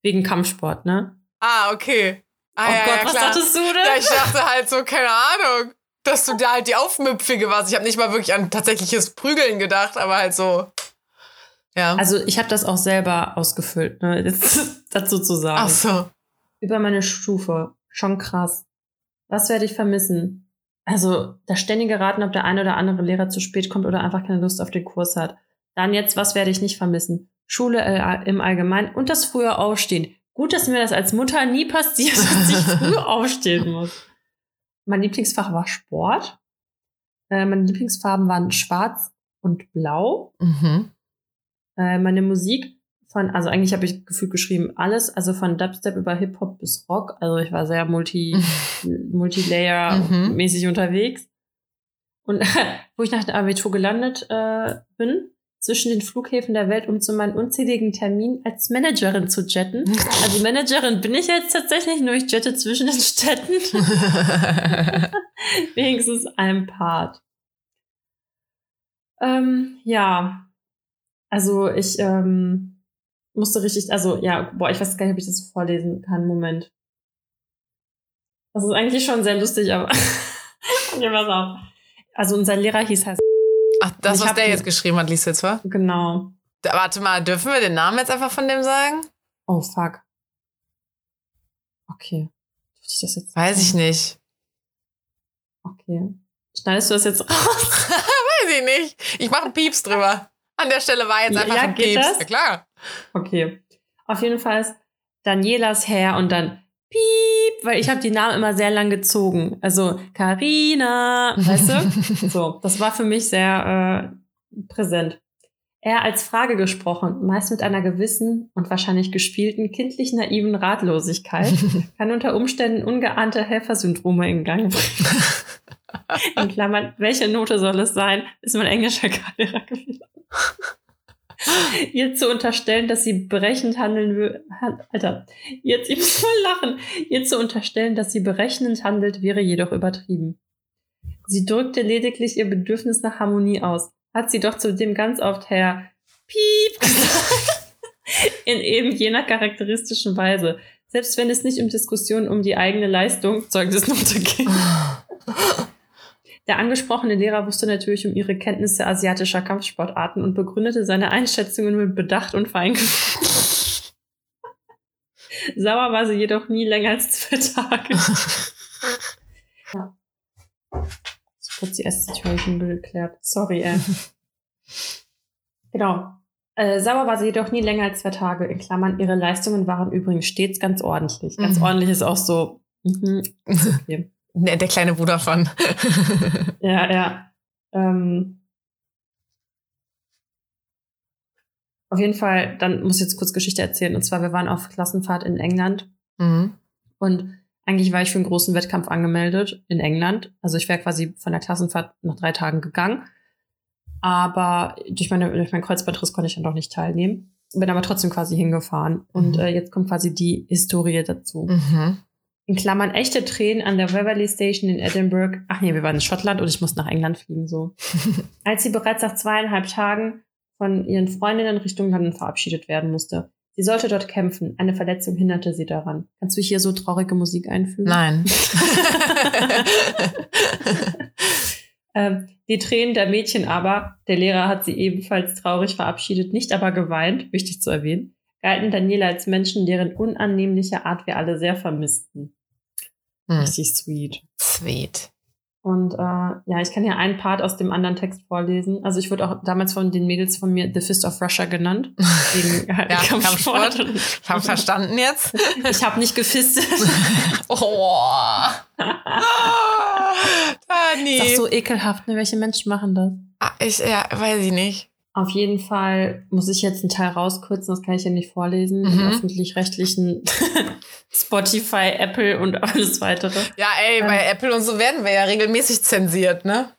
Wegen Kampfsport, ne? Ah, okay. Ah, oh ja, Gott, ja, was dachtest du denn? Ja, ich dachte halt so, keine Ahnung, dass du da halt die Aufmüpfige warst. Ich habe nicht mal wirklich an tatsächliches Prügeln gedacht, aber halt so. Ja. Also ich habe das auch selber ausgefüllt, ne? [LAUGHS] Dazu zu sagen. Ach so. Über meine Stufe. Schon krass. Was werde ich vermissen? Also das ständige Raten, ob der eine oder andere Lehrer zu spät kommt oder einfach keine Lust auf den Kurs hat. Dann jetzt, was werde ich nicht vermissen? Schule äh, im Allgemeinen und das frühe Aufstehen. Gut, dass mir das als Mutter nie passiert, [LAUGHS] dass ich früh [LAUGHS] aufstehen muss. Mein Lieblingsfach war Sport. Äh, meine Lieblingsfarben waren schwarz und blau. Mhm. Äh, meine Musik von, also eigentlich habe ich gefühlt geschrieben alles, also von Dubstep über Hip-Hop bis Rock. Also ich war sehr multi, [LAUGHS] Mhm. Multilayer-mäßig unterwegs. Und [LAUGHS] wo ich nach dem Abitur gelandet äh, bin, zwischen den Flughäfen der Welt, um zu meinen unzähligen Terminen als Managerin zu jetten. [LAUGHS] Also Managerin bin ich jetzt tatsächlich, nur ich jette zwischen den Städten. Wenigstens ein Part. Ähm, ja. Also ich ähm, musste richtig, also ja, boah, ich weiß gar nicht, ob ich das vorlesen kann. Moment. Das ist eigentlich schon sehr lustig, aber [LAUGHS] okay, pass auf. Also unser Lehrer hieß heißt Ach, das, Ich was der jetzt geschrieben hat, liest du jetzt vor? Genau. Da, warte mal, dürfen wir den Namen jetzt einfach von dem sagen? Oh, fuck. Okay. Dürfte ich das jetzt Weiß ich sagen? nicht. Okay. Schneidest du das jetzt raus? [LAUGHS] Weiß ich nicht. Ich mache einen Pieps drüber. An der Stelle war jetzt einfach ja, ein geht Pieps. das? Ja, klar. Okay. Auf jeden Fall ist Danielas Herr und dann Piep, weil ich habe die Namen immer sehr lang gezogen. Also Karina, weißt du? [LAUGHS] So, das war für mich sehr äh, präsent. Er als Frage gesprochen, meist mit einer gewissen und wahrscheinlich gespielten kindlich naiven Ratlosigkeit, [LAUGHS] kann unter Umständen ungeahnte Helfersyndrome in Gang bringen. [LAUGHS] In Klammern, welche Note soll es sein? Ist mein englischer Lehrer gewesen. [LAUGHS] Ihr zu unterstellen, dass sie berechnend handeln würde. Alter, jetzt, ich muss voll lachen. Ihr zu unterstellen, dass sie berechnend handelt, wäre jedoch übertrieben. Sie drückte lediglich ihr Bedürfnis nach Harmonie aus. Hat sie doch zudem ganz oft Herr Piep gesagt. In eben jener charakteristischen Weise. Selbst wenn es nicht um Diskussionen um die eigene Leistung, Zeugnisnote ging. [LAUGHS] Der angesprochene Lehrer wusste natürlich um ihre Kenntnisse asiatischer Kampfsportarten und begründete seine Einschätzungen mit Bedacht und Feingefühl. [LAUGHS] Sauer war sie jedoch nie länger als zwei Tage. [LAUGHS] ja. So kurz die S-Situation geklärt. Sorry, ey. [LAUGHS] genau. Äh, sauer war sie jedoch nie länger als zwei Tage. In Klammern, ihre Leistungen waren übrigens stets ganz ordentlich. Ganz Mhm. ordentlich ist auch so. Mhm, okay. Der, der kleine Bruder von. [LAUGHS] Ja, ja. Ähm, auf jeden Fall, dann muss ich jetzt kurz Geschichte erzählen. Und zwar, wir waren auf Klassenfahrt in England mhm. und eigentlich war ich für einen großen Wettkampf angemeldet in England. Also ich wäre quasi von der Klassenfahrt nach drei Tagen gegangen. Aber durch, meine, durch meinen Kreuzbandriss konnte ich dann doch nicht teilnehmen. Bin aber trotzdem quasi hingefahren. Und Mhm. äh, jetzt kommt quasi die Historie dazu. Mhm. In Klammern echte Tränen an der Waverley Station in Edinburgh. Ach nee, wir waren in Schottland und ich musste nach England fliegen, so. [LAUGHS] Als sie bereits nach zweieinhalb Tagen von ihren Freundinnen Richtung London verabschiedet werden musste. Sie sollte dort kämpfen. Eine Verletzung hinderte sie daran. Kannst du hier so traurige Musik einfügen? Nein. [LAUGHS] Ähm, die Tränen der Mädchen aber, der Lehrer hat sie ebenfalls traurig verabschiedet, nicht aber geweint, wichtig zu erwähnen, galten Daniela als Menschen, deren unannehmliche Art wir alle sehr vermissten. Hm. Richtig sweet. Sweet. Und äh, ja, ich kann ja einen Part aus dem anderen Text vorlesen. Also ich wurde auch damals von den Mädels von mir The Fist of Russia genannt. [LAUGHS] Wegen halt Ja, Kampfsport. Kampfsport. Ich habe [LAUGHS] verstanden jetzt. Ich habe nicht gefistet. [LAUGHS] Oh. Dani. Ist doch so ekelhaft, ne? Welche Menschen machen das? Ah, ich, ja, weiß ich nicht. Auf jeden Fall muss ich jetzt einen Teil rauskürzen, das kann ich ja nicht vorlesen. Mhm. Im öffentlich-rechtlichen [LAUGHS] Spotify, Apple und alles weitere. Ja, ey, bei Ähm. Apple und so werden wir ja regelmäßig zensiert, ne?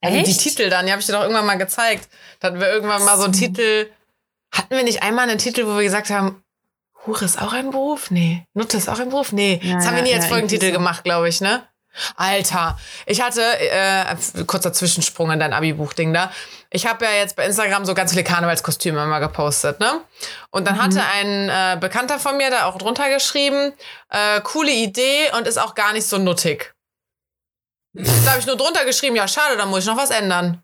Also die Echt? Titel dann, die habe ich dir doch irgendwann mal gezeigt. Da hatten wir irgendwann mal so einen. Titel. Hatten wir nicht einmal einen Titel, wo wir gesagt haben, Hure ist auch ein Beruf? Nee. Nutte ist auch ein Beruf? Nee. Ja, das haben wir ja, nie als ja, Folgentitel irgendwie so. gemacht, glaube ich, ne? Alter, ich hatte, äh, kurzer Zwischensprung in dein Abi-Buch-Ding da. Ich habe ja jetzt bei Instagram so ganz viele Karnevalskostüme immer gepostet, ne? Und dann Mhm. hatte ein äh, Bekannter von mir da auch drunter geschrieben, äh, coole Idee und ist auch gar nicht so nuttig. Da habe ich nur drunter geschrieben, ja, schade, da muss ich noch was ändern.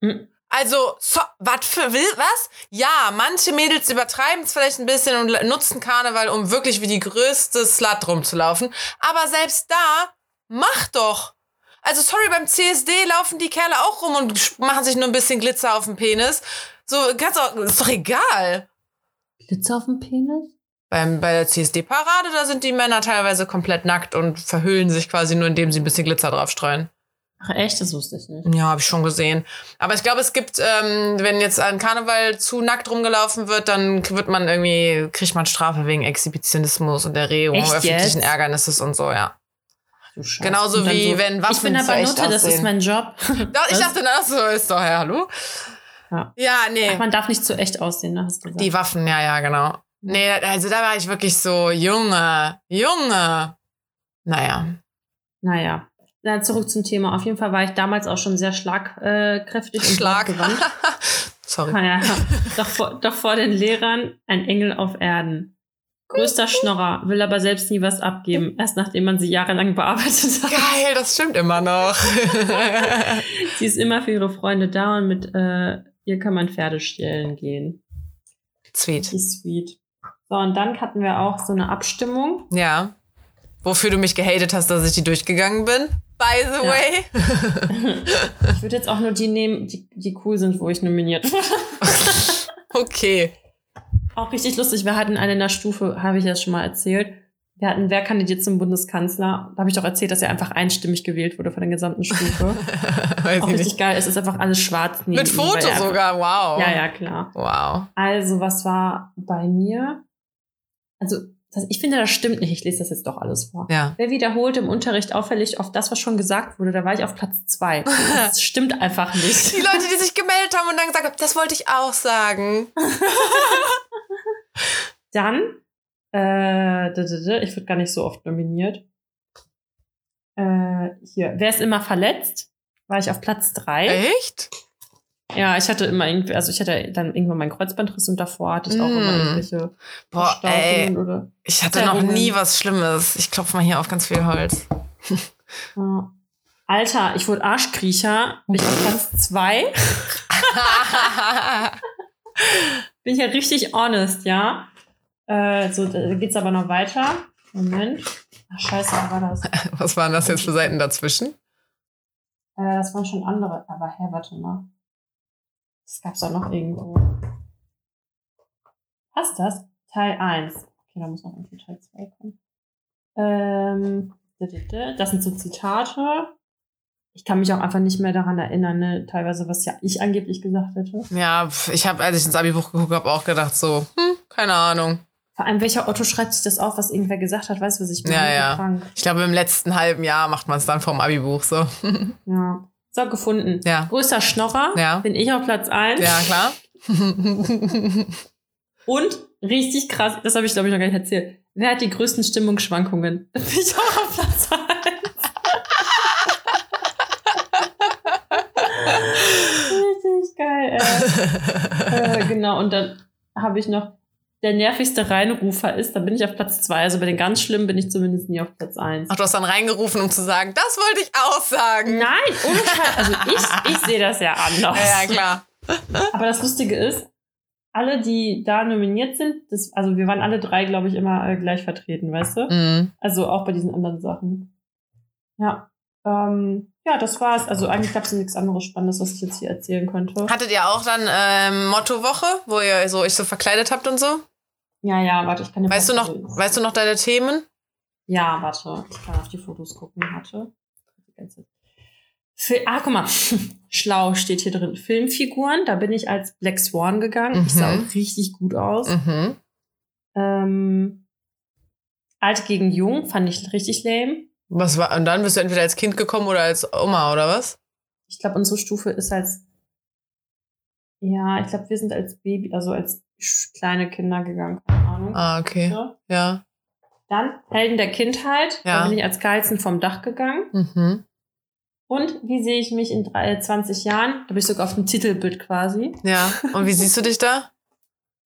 Mhm. Also, so, was für will was? Ja, manche Mädels übertreiben es vielleicht ein bisschen und nutzen Karneval, um wirklich wie die größte Slut rumzulaufen. Aber selbst da, mach doch. Also, sorry, beim CSD laufen die Kerle auch rum und machen sich nur ein bisschen Glitzer auf den Penis. So, ganz auch, ist doch egal. Glitzer auf dem Penis? Beim, bei der CSD-Parade, da sind die Männer teilweise komplett nackt und verhüllen sich quasi nur, indem sie ein bisschen Glitzer draufstreuen. Ach echt, das wusste ich nicht. Ja, habe ich schon gesehen. Aber ich glaube, es gibt, ähm, wenn jetzt ein Karneval zu nackt rumgelaufen wird, dann wird man irgendwie, kriegt man Strafe wegen Exhibitionismus und Erregung öffentlichen? Ärgernisses und so, ja. Du Scheiße. Genauso wie so, wenn Waffen Ich bin aber Nutte, das ist mein Job. [LAUGHS] Doch, ich dachte, na, so ist doch, ja, hallo? Ja. Ja, nee. Ach, man darf nicht zu echt aussehen, ne? Hast du gesagt. Die Waffen, ja, ja, genau. Nee, also da war ich wirklich so, Junge, Junge. Naja. Naja. Na, zurück zum Thema. Auf jeden Fall war ich damals auch schon sehr schlagkräftig und Schlag. [LAUGHS] Sorry. [LAUGHS] Naja, doch, vor, doch vor den Lehrern ein Engel auf Erden. Größter Schnorrer, will aber selbst nie was abgeben. [LAUGHS] Erst nachdem man sie jahrelang bearbeitet hat. Geil, das stimmt immer noch. [LAUGHS] sie ist immer für ihre Freunde da und mit äh, ihr kann man Pferde stehlen gehen. Sweet. Sweet. So, und dann hatten wir auch so eine Abstimmung. Ja. Wofür du mich gehatet hast, dass ich die durchgegangen bin. By the Ja. way. [LAUGHS] Ich würde jetzt auch nur die nehmen, die, die cool sind, wo ich nominiert wurde. okay. Auch richtig lustig. Wir hatten eine in der Stufe, habe ich ja schon mal erzählt. Wir hatten, wer kandidiert zum Bundeskanzler? Da habe ich doch erzählt, dass er einfach einstimmig gewählt wurde von der gesamten Stufe. [LAUGHS] Weiß Auch ich richtig nicht. geil. Es ist einfach alles schwarz. Mit ihm, Foto er einfach- sogar, wow. Ja, ja, klar. Wow. Also, was war bei mir? Also, das, ich finde, das stimmt nicht. Ich lese das jetzt doch alles vor. Ja. Wer wiederholt im Unterricht auffällig oft das, was schon gesagt wurde, da war ich auf Platz zwei. [LAUGHS] Das stimmt einfach nicht. Die Leute, die sich gemeldet haben und dann gesagt haben, das wollte ich auch sagen. [LAUGHS] Dann, äh, ich wurde gar nicht so oft nominiert. Äh, hier, wer ist immer verletzt? War ich auf Platz drei. Echt? Ja, ich hatte immer irgendwie, also ich hatte dann irgendwann meinen Kreuzbandriss und davor hatte ich auch Mm. immer irgendwelche Boah, ey. Oder. Ich hatte noch nie was Schlimmes. Ich klopfe mal hier auf ganz viel Holz. [LAUGHS] Ja. Alter, ich wurde Arschkriecher. Ich auf [LAUGHS] Platz zwei. [LAUGHS] Bin ich ja richtig honest, ja. Äh, so, da geht's aber noch weiter. Moment. Ach, scheiße, was war das? was waren das jetzt für Seiten dazwischen? Äh, das waren schon andere. Aber hä, warte mal. Das gab's auch noch irgendwo. Was ist das? Teil 1. Okay, da muss noch irgendwie Teil 2 kommen. Ähm, das sind so Zitate. Ich kann mich auch einfach nicht mehr daran erinnern, ne? teilweise, was ja ich angeblich gesagt hätte. Ja, ich habe, als ich ins Abi-Buch geguckt habe, auch gedacht so, hm, keine Ahnung. Vor allem, welcher Otto schreibt sich das auf, was irgendwer gesagt hat? Weißt du, was ich meine? Ja, ja. Krank. Ich glaube, im letzten halben Jahr macht man es dann vom Abi-Buch so. [LAUGHS] Ja. So, gefunden. Ja. Größter Schnorrer. Ja. Bin ich auf Platz 1. Ja, klar. [LAUGHS] Und richtig krass, das habe ich glaube ich noch gar nicht erzählt. Wer hat die größten Stimmungsschwankungen? [LAUGHS] Bin ich auch auf Platz 1. [LAUGHS] richtig geil, ey. äh, genau, und dann habe ich noch, der nervigste Reinrufer ist, da bin ich auf Platz 2. Also bei den ganz schlimmen bin ich zumindest nie auf Platz 1. Ach, du hast dann reingerufen, um zu sagen, das wollte ich auch sagen. Nein, ohne Scheiß. Also ich, ich sehe das ja anders. Ja, ja, klar. Aber das Lustige ist, alle, die da nominiert sind, das, also wir waren alle drei, glaube ich, immer äh, gleich vertreten, weißt du? Mhm. Also auch bei diesen anderen Sachen. Ja. Ähm, ja, das war's. Also eigentlich gab es nichts anderes Spannendes, was ich jetzt hier erzählen könnte. Hattet ihr auch dann ähm, Mottowoche, wo ihr so euch so verkleidet habt und so? Ja, ja, warte, ich kann dir Weißt du noch, was- weißt du noch deine Themen? Ja, warte. Ich kann auf die Fotos gucken. Warte. Fil ah, guck mal. [LAUGHS] Schlau steht hier drin. Filmfiguren. Da bin ich als Black Swan gegangen. Ich sah Mhm. auch richtig gut aus. Mhm. Ähm, Alt gegen Jung fand ich richtig lame. Was war, und dann bist du entweder als Kind gekommen oder als Oma, oder was? Ich glaube, unsere Stufe ist als. Ja, ich glaube, wir sind als Baby, also als kleine Kinder gegangen. Keine Ahnung. Ah, okay. So. Ja. Dann Helden der Kindheit. Ja. Da bin ich als Geilsten vom Dach gegangen. Mhm. Und wie sehe ich mich in drei, 20 Jahren? Da bin ich sogar auf dem Titelbild quasi. Ja. Und wie siehst du dich da? [LAUGHS]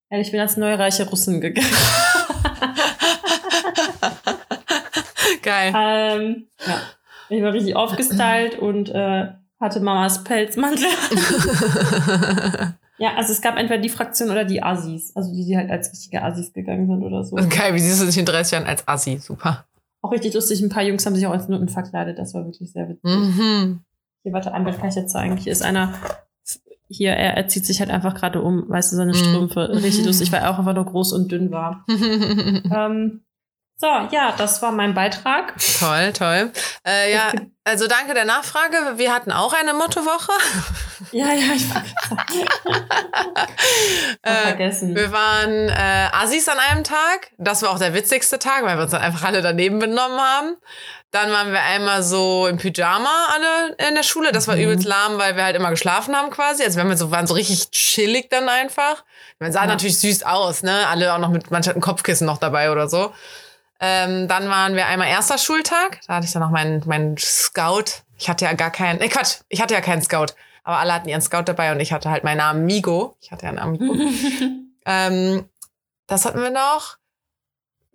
Ja, ich bin als neureiche Russin gegangen. [LAUGHS] Geil. ähm, ja. Ich war richtig aufgestylt und äh, hatte Mamas Pelzmantel. [LAUGHS] ja, also es gab entweder die Fraktion oder die Assis. Also die, die halt als richtige Assis gegangen sind oder so. Geil, wie siehst du dich in 30 Jahren als Assi? Super. Auch richtig lustig. Ein paar Jungs haben sich auch als Nutten verkleidet. Das war wirklich sehr witzig. Mhm. Hier, warte, ein Bild kann ich jetzt zeigen. Hier ist einer. Hier, er, er zieht sich halt einfach gerade um, weißt du, seine Mhm. Strümpfe. Richtig lustig, weil er auch einfach nur groß und dünn war. [LAUGHS] Ähm, so, ja, das war mein Beitrag. toll, toll. Äh, ja, also danke der Nachfrage. Wir hatten auch eine Mottowoche. [LAUGHS] Ja, ja, ich war [LAUGHS] Äh, vergessen. Wir waren äh, Assis an einem Tag. Das war auch der witzigste Tag, weil wir uns dann einfach alle daneben benommen haben. Dann waren wir einmal so im Pyjama alle in der Schule. Das war Mhm. übelst lahm, weil wir halt immer geschlafen haben quasi. Also wir haben so, waren so richtig chillig dann einfach. Man sah Ja. natürlich süß aus, ne? Alle auch noch mit, manche hatten Kopfkissen noch dabei oder so. Ähm, dann waren wir einmal erster Schultag. Da hatte ich dann noch meinen, meinen Scout. Ich hatte ja gar keinen, nee, Quatsch, ich hatte ja keinen Scout. Aber alle hatten ihren Scout dabei und ich hatte halt meinen Amigo. Ich hatte ja einen Amigo. [LAUGHS] Ähm, das hatten wir noch.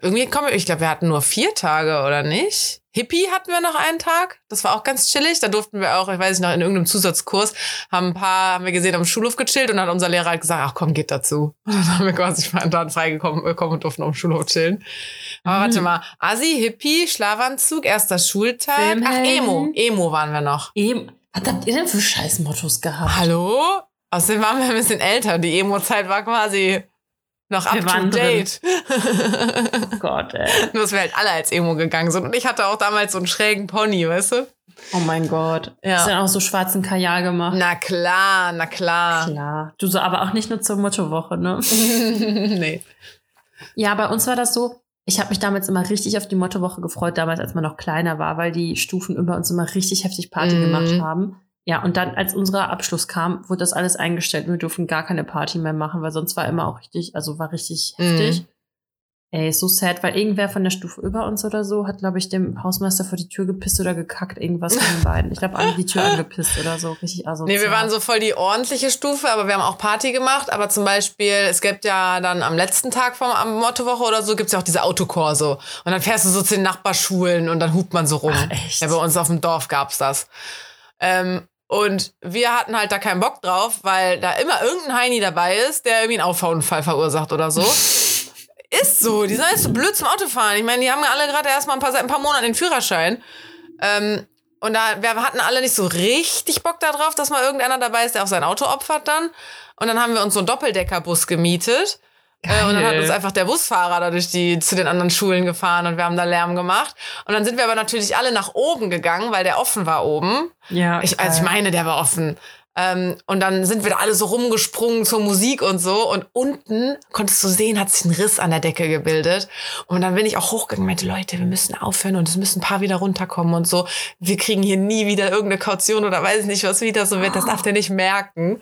irgendwie kommen wir, ich glaube, wir hatten nur vier Tage, oder nicht? Hippie hatten wir noch einen Tag. Das war auch ganz chillig. Da durften wir auch, ich weiß nicht, noch in irgendeinem Zusatzkurs, haben ein paar, haben wir gesehen, am Schulhof gechillt und dann hat unser Lehrer halt gesagt, ach komm, geht dazu. [LAUGHS] Und dann haben wir quasi dann freigekommen bekommen und durften dem Schulhof chillen. Aber mhm. warte mal, Asi, Hippie, Schlafanzug, erster Schultag. Filmhelden. Ach, Emo. Emo waren wir noch. Emo. Was habt ihr denn für Scheißmottos gehabt? Hallo? Außerdem waren wir ein bisschen älter. Die Emo-Zeit war quasi noch up to date. oh Gott, ey. [LAUGHS] Nur, dass wir halt alle als Emo gegangen sind. Und ich hatte auch damals so einen schrägen Pony, weißt du? Oh mein Gott. Ja. Hast du dann auch so schwarzen Kajal gemacht? Na klar, na klar. Klar. Du so, aber auch nicht nur zur Mottowoche, ne? [LAUGHS] nee. Ja, bei uns war das so, ich habe mich damals immer richtig auf die Mottowoche gefreut, damals als man noch kleiner war, weil die Stufen über uns immer richtig heftig Party mm. gemacht haben. Ja, und dann, als unser Abschluss kam, wurde das alles eingestellt und wir durften gar keine Party mehr machen, weil sonst war immer auch richtig, also war richtig mhm. heftig. Ey, so sad, weil irgendwer von der Stufe über uns oder so hat, glaube ich, dem Hausmeister vor die Tür gepisst oder gekackt, irgendwas von den [LAUGHS] beiden. Ich glaube, alle die Tür angepisst oder so, richtig asozial. Nee, wir waren so voll die ordentliche Stufe, aber wir haben auch Party gemacht. Aber zum Beispiel, es gibt ja dann am letzten Tag vom am Mottowoche oder so, gibt's ja auch diese Autokorso. Und dann fährst du so zu den Nachbarschulen und dann hupt man so rum. Ach, echt? Ja, bei uns auf dem Dorf gab's das. Ähm, und wir hatten halt da keinen Bock drauf, weil da immer irgendein Heini dabei ist, der irgendwie einen Auffahrunfall verursacht oder so. [LAUGHS] ist so, die sind jetzt so blöd zum Autofahren. Ich meine, die haben ja alle gerade erst mal ein paar, seit ein paar Monaten den Führerschein. Ähm, und da, wir hatten alle nicht so richtig Bock darauf, dass mal irgendeiner dabei ist, der auch sein Auto opfert dann. Und dann haben wir uns so einen Doppeldeckerbus gemietet. Geil. Äh, und dann hat uns einfach der Busfahrer da durch die, zu den anderen Schulen gefahren und wir haben da Lärm gemacht. Und dann sind wir aber natürlich alle nach oben gegangen, weil der offen war oben. Ja. Ich, also ich meine, der war offen. Ähm, und dann sind wir da alle so rumgesprungen zur Musik und so. Und unten konntest du sehen, hat sich ein Riss an der Decke gebildet. Und dann bin ich auch hochgegangen und meinte, Leute, wir müssen aufhören und es müssen ein paar wieder runterkommen und so. Wir kriegen hier nie wieder irgendeine Kaution oder weiß nicht, was wieder so wird. Das darf der nicht merken.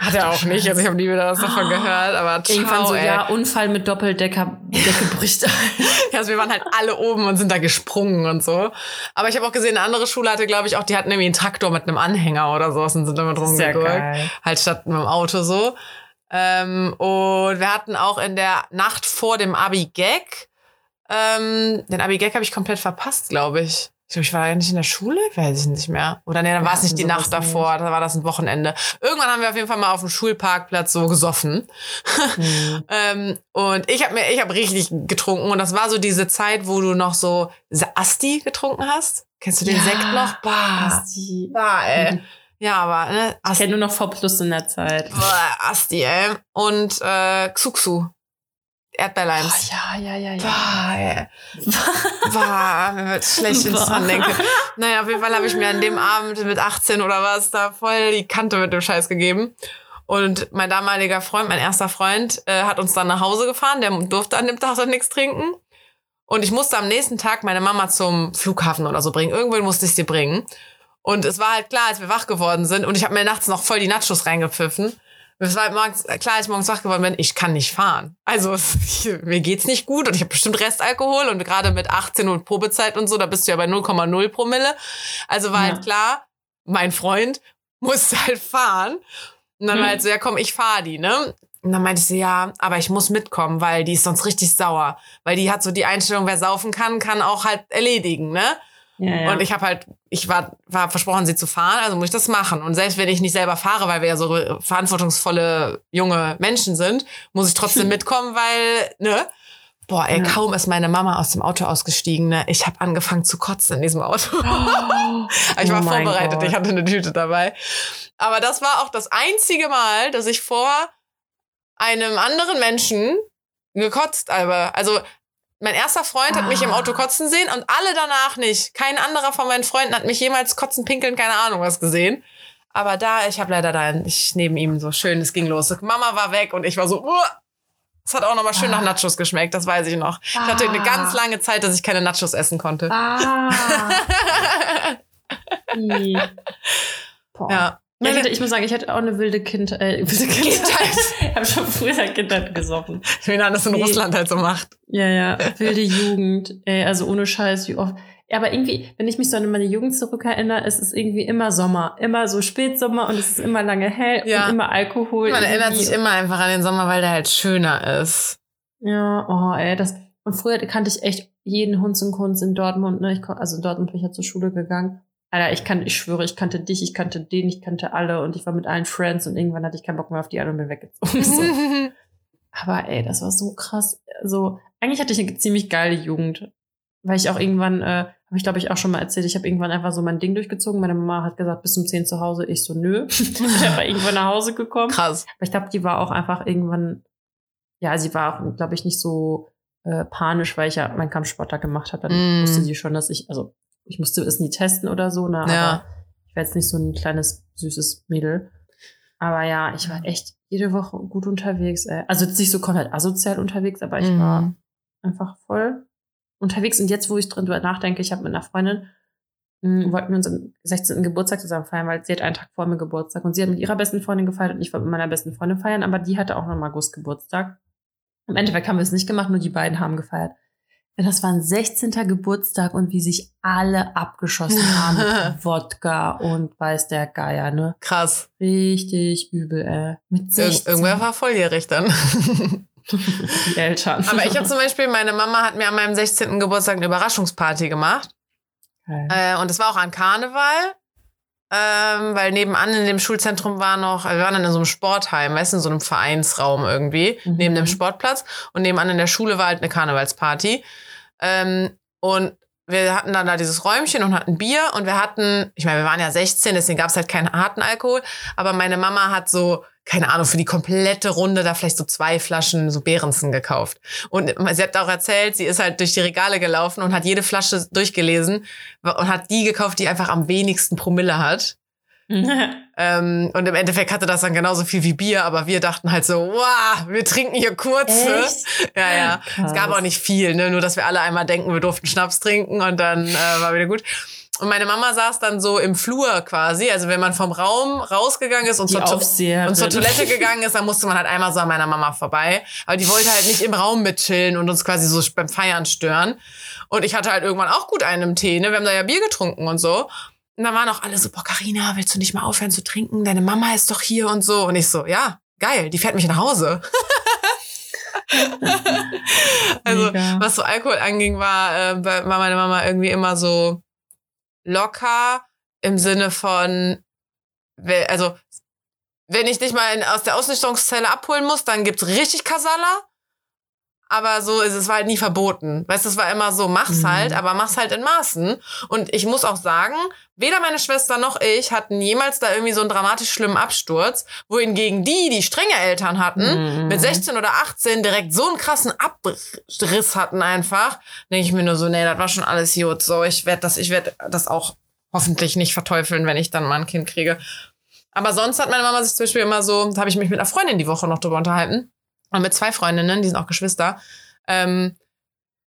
Hat er auch nicht. Also ich habe nie wieder was davon gehört. Aber ciao, Irgendwann so, ey. ja, Unfall mit Doppeldecker, Deckebrüste. [LAUGHS] ja, also wir waren halt alle oben und sind da gesprungen und so. Aber ich habe auch gesehen, eine andere Schule hatte, glaube ich, auch, die hatten irgendwie einen Traktor mit einem Anhänger oder sowas und sind damit rumgegurkt. Halt statt mit dem Auto so. Ähm, und wir hatten auch in der Nacht vor dem Abi-Gag, ähm, den Abi-Gag habe ich komplett verpasst, glaube ich. Ich glaube, ich war ja nicht in der Schule, weiß ich nicht mehr. Oder nee, dann war es nicht die Nacht davor, da war das ein Wochenende. Irgendwann haben wir auf jeden Fall mal auf dem Schulparkplatz so gesoffen. [LAUGHS] Mhm. ähm, und ich habe mir, ich habe richtig getrunken und das war so diese Zeit, wo du noch so Asti getrunken hast. Kennst du den ja, Sekt noch? Bah, Asti. Bah, ey. Mhm. Ja, aber ne, Asti. Ich kenne nur noch V Plus in der Zeit. Boah, Asti, ey. Und äh, Xuxu. Erdbeerleims. Oh, ja, ja, ja, ja. War, ey. War, mir wird schlecht, wenn ich dran denke. Naja, auf jeden Fall habe ich mir an dem Abend mit 18 oder was da voll die Kante mit dem Scheiß gegeben. Und mein damaliger Freund, mein erster Freund, äh, hat uns dann nach Hause gefahren. Der durfte an dem Tag dann nichts trinken. Und ich musste am nächsten Tag meine Mama zum Flughafen oder so bringen. Irgendwo musste ich sie bringen. Und es war halt klar, als wir wach geworden sind und ich habe mir nachts noch voll die Nachos reingepfiffen. Es war morgens, klar, als ich morgens wach geworden bin, ich kann nicht fahren. Also ich, [LAUGHS] mir geht's nicht gut und ich habe bestimmt Restalkohol und gerade mit 18 und Probezeit und so, da bist du ja bei 0,0 Promille. Also war halt ja. halt klar, mein Freund [LAUGHS] musste halt fahren. Und dann hm. war halt so, ja komm, ich fahr die, ne? Und dann meinte sie, ja, aber ich muss mitkommen, weil die ist sonst richtig sauer. Weil die hat so die Einstellung, wer saufen kann, kann auch halt erledigen, ne? Ja, ja. Und ich habe halt, ich war, war versprochen, sie zu fahren, also muss ich das machen. Und selbst wenn ich nicht selber fahre, weil wir ja so verantwortungsvolle junge Menschen sind, muss ich trotzdem [LAUGHS] mitkommen, weil, ne? Boah, ey, ja. kaum ist meine Mama aus dem Auto ausgestiegen, ne? Ich habe angefangen zu kotzen in diesem Auto. Oh, [LAUGHS] ich war oh vorbereitet, Gott. ich hatte eine Tüte dabei. Aber das war auch das einzige Mal, dass ich vor einem anderen Menschen gekotzt habe. Also mein erster Freund hat mich im Auto ah. kotzen sehen und alle danach nicht. Kein anderer von meinen Freunden hat mich jemals kotzen, pinkeln, keine Ahnung was gesehen. Aber da, ich habe leider da, ich neben ihm so schön, es ging los. Mama war weg und ich war so, es hat auch noch mal schön ah. nach Nachos geschmeckt, das weiß ich noch. Ah. Ich hatte eine ganz lange Zeit, dass ich keine Nachos essen konnte. Ah. [LAUGHS] ja. Ja, ich, hatte, ich muss sagen, ich hatte auch eine wilde Kindheit. Äh, [LAUGHS] wilde Kindheit. ich habe schon früher Kindheit gesoffen. Wie man das in Wie, Russland halt so macht. Ja, ja. Wilde Jugend. Ey, also ohne Scheiß, wie oft. Ja, aber irgendwie, wenn ich mich so an meine Jugend zurückerinnere, ist es irgendwie immer Sommer. Immer so Spätsommer und es ist immer lange hell ja. und immer Alkohol. Man erinnert sich immer einfach an den Sommer, weil der halt schöner ist. Ja, oh, ey, das. Und früher kannte ich echt jeden Hunz und Kunz in Dortmund. Ne? Ich, also in Dortmund bin ich ja zur Schule gegangen. Alter, ich kann, ich schwöre, ich kannte dich, ich kannte den, ich kannte alle und ich war mit allen Friends und irgendwann hatte ich keinen Bock mehr auf die alle und bin weggezogen. So. [LAUGHS] Aber ey, das war so krass. Also, eigentlich hatte ich eine ziemlich geile Jugend. Weil ich auch irgendwann, äh, habe ich glaube ich auch schon mal erzählt, ich habe irgendwann einfach so mein Ding durchgezogen. Meine Mama hat gesagt, bis um 10 zu Hause. Ich so, nö. [LAUGHS] ich war irgendwann nach Hause gekommen. Krass. Aber ich glaube, die war auch einfach irgendwann, ja, sie war auch, glaube ich, nicht so äh, panisch, weil ich ja meinen Kampfsport da gemacht habe. Dann Mm. wusste sie schon, dass ich, also ich musste es nie testen oder so, ne? Ja. Aber ich war jetzt nicht so ein kleines, süßes Mädel. Aber ja, ich war echt jede Woche gut unterwegs. Ey. Also jetzt nicht so komplett asozial unterwegs, aber ich Mhm. war einfach voll unterwegs. Und jetzt, wo ich drin nachdenke, ich habe mit einer Freundin, mh, wollten wir unseren 16. Geburtstag zusammen feiern, weil sie hat einen Tag vor mir Geburtstag. Und sie hat mit ihrer besten Freundin gefeiert und ich wollte mit meiner besten Freundin feiern, aber die hatte auch noch im August Geburtstag. Im Endeffekt haben wir es nicht gemacht, nur die beiden haben gefeiert. Ja, das war ein 16. Geburtstag und wie sich alle abgeschossen haben mit [LAUGHS] Wodka und weiß der Geier, ne? Krass. Richtig übel, ey. Mit Ir 16. irgendwer war volljährig dann. [LAUGHS] die Eltern. Aber ich habe zum Beispiel, meine Mama hat mir an meinem 16. Geburtstag eine Überraschungsparty gemacht. Äh, und das war auch an Karneval. Ähm, weil nebenan in dem Schulzentrum war noch, also wir waren dann in so einem Sportheim, weißt du, in so einem Vereinsraum irgendwie, Mhm. neben dem Sportplatz. Und nebenan in der Schule war halt eine Karnevalsparty. Ähm, und wir hatten dann da dieses Räumchen und hatten Bier und wir hatten, ich meine, wir waren ja 16, deswegen gab es halt keinen harten Alkohol, aber meine Mama hat so, keine Ahnung, für die komplette Runde da vielleicht so zwei Flaschen so Behrensen gekauft. Und sie hat auch erzählt, sie ist halt durch die Regale gelaufen und hat jede Flasche durchgelesen und hat die gekauft, die einfach am wenigsten Promille hat. [LAUGHS] Ähm, und im Endeffekt hatte das dann genauso viel wie Bier, aber wir dachten halt so, wow, wir trinken hier kurze. Echt? Ja, ja. Krass. Es gab auch nicht viel, ne? nur dass wir alle einmal denken, wir durften Schnaps trinken und dann äh, war wieder gut. Und meine Mama saß dann so im Flur quasi, also wenn man vom Raum rausgegangen ist und, zur, und zur Toilette gegangen ist, dann musste man halt einmal so an meiner Mama vorbei. Aber die wollte halt nicht im Raum mitchillen und uns quasi so beim Feiern stören. Und ich hatte halt irgendwann auch gut einen im Tee, ne? Wir haben da ja Bier getrunken und so. Und dann waren auch alle so, boah, Carina, willst du nicht mal aufhören zu trinken? Deine Mama ist doch hier und so. Und ich so, ja, geil, die fährt mich nach Hause. [LAUGHS] also, Mega. was so Alkohol anging, war, äh, war meine Mama irgendwie immer so locker im Sinne von, also, wenn ich dich mal in, aus der Ausnüchterungszelle abholen muss, dann gibt's richtig Kasala. Aber so ist es war halt nie verboten. Weißt du, es war immer so, mach's Mhm. halt, aber mach's halt in Maßen. Und ich muss auch sagen, weder meine Schwester noch ich hatten jemals da irgendwie so einen dramatisch schlimmen Absturz, wohingegen die, die strenge Eltern hatten, Mhm. mit 16 oder 18 direkt so einen krassen Abriss hatten einfach, denke ich mir nur so, nee, das war schon alles gut. So, ich werde das, ich werde das auch hoffentlich nicht verteufeln, wenn ich dann mal ein Kind kriege. Aber sonst hat meine Mama sich zum Beispiel immer so, da habe ich mich mit einer Freundin die Woche noch drüber unterhalten. Und mit zwei Freundinnen, die sind auch Geschwister, ähm,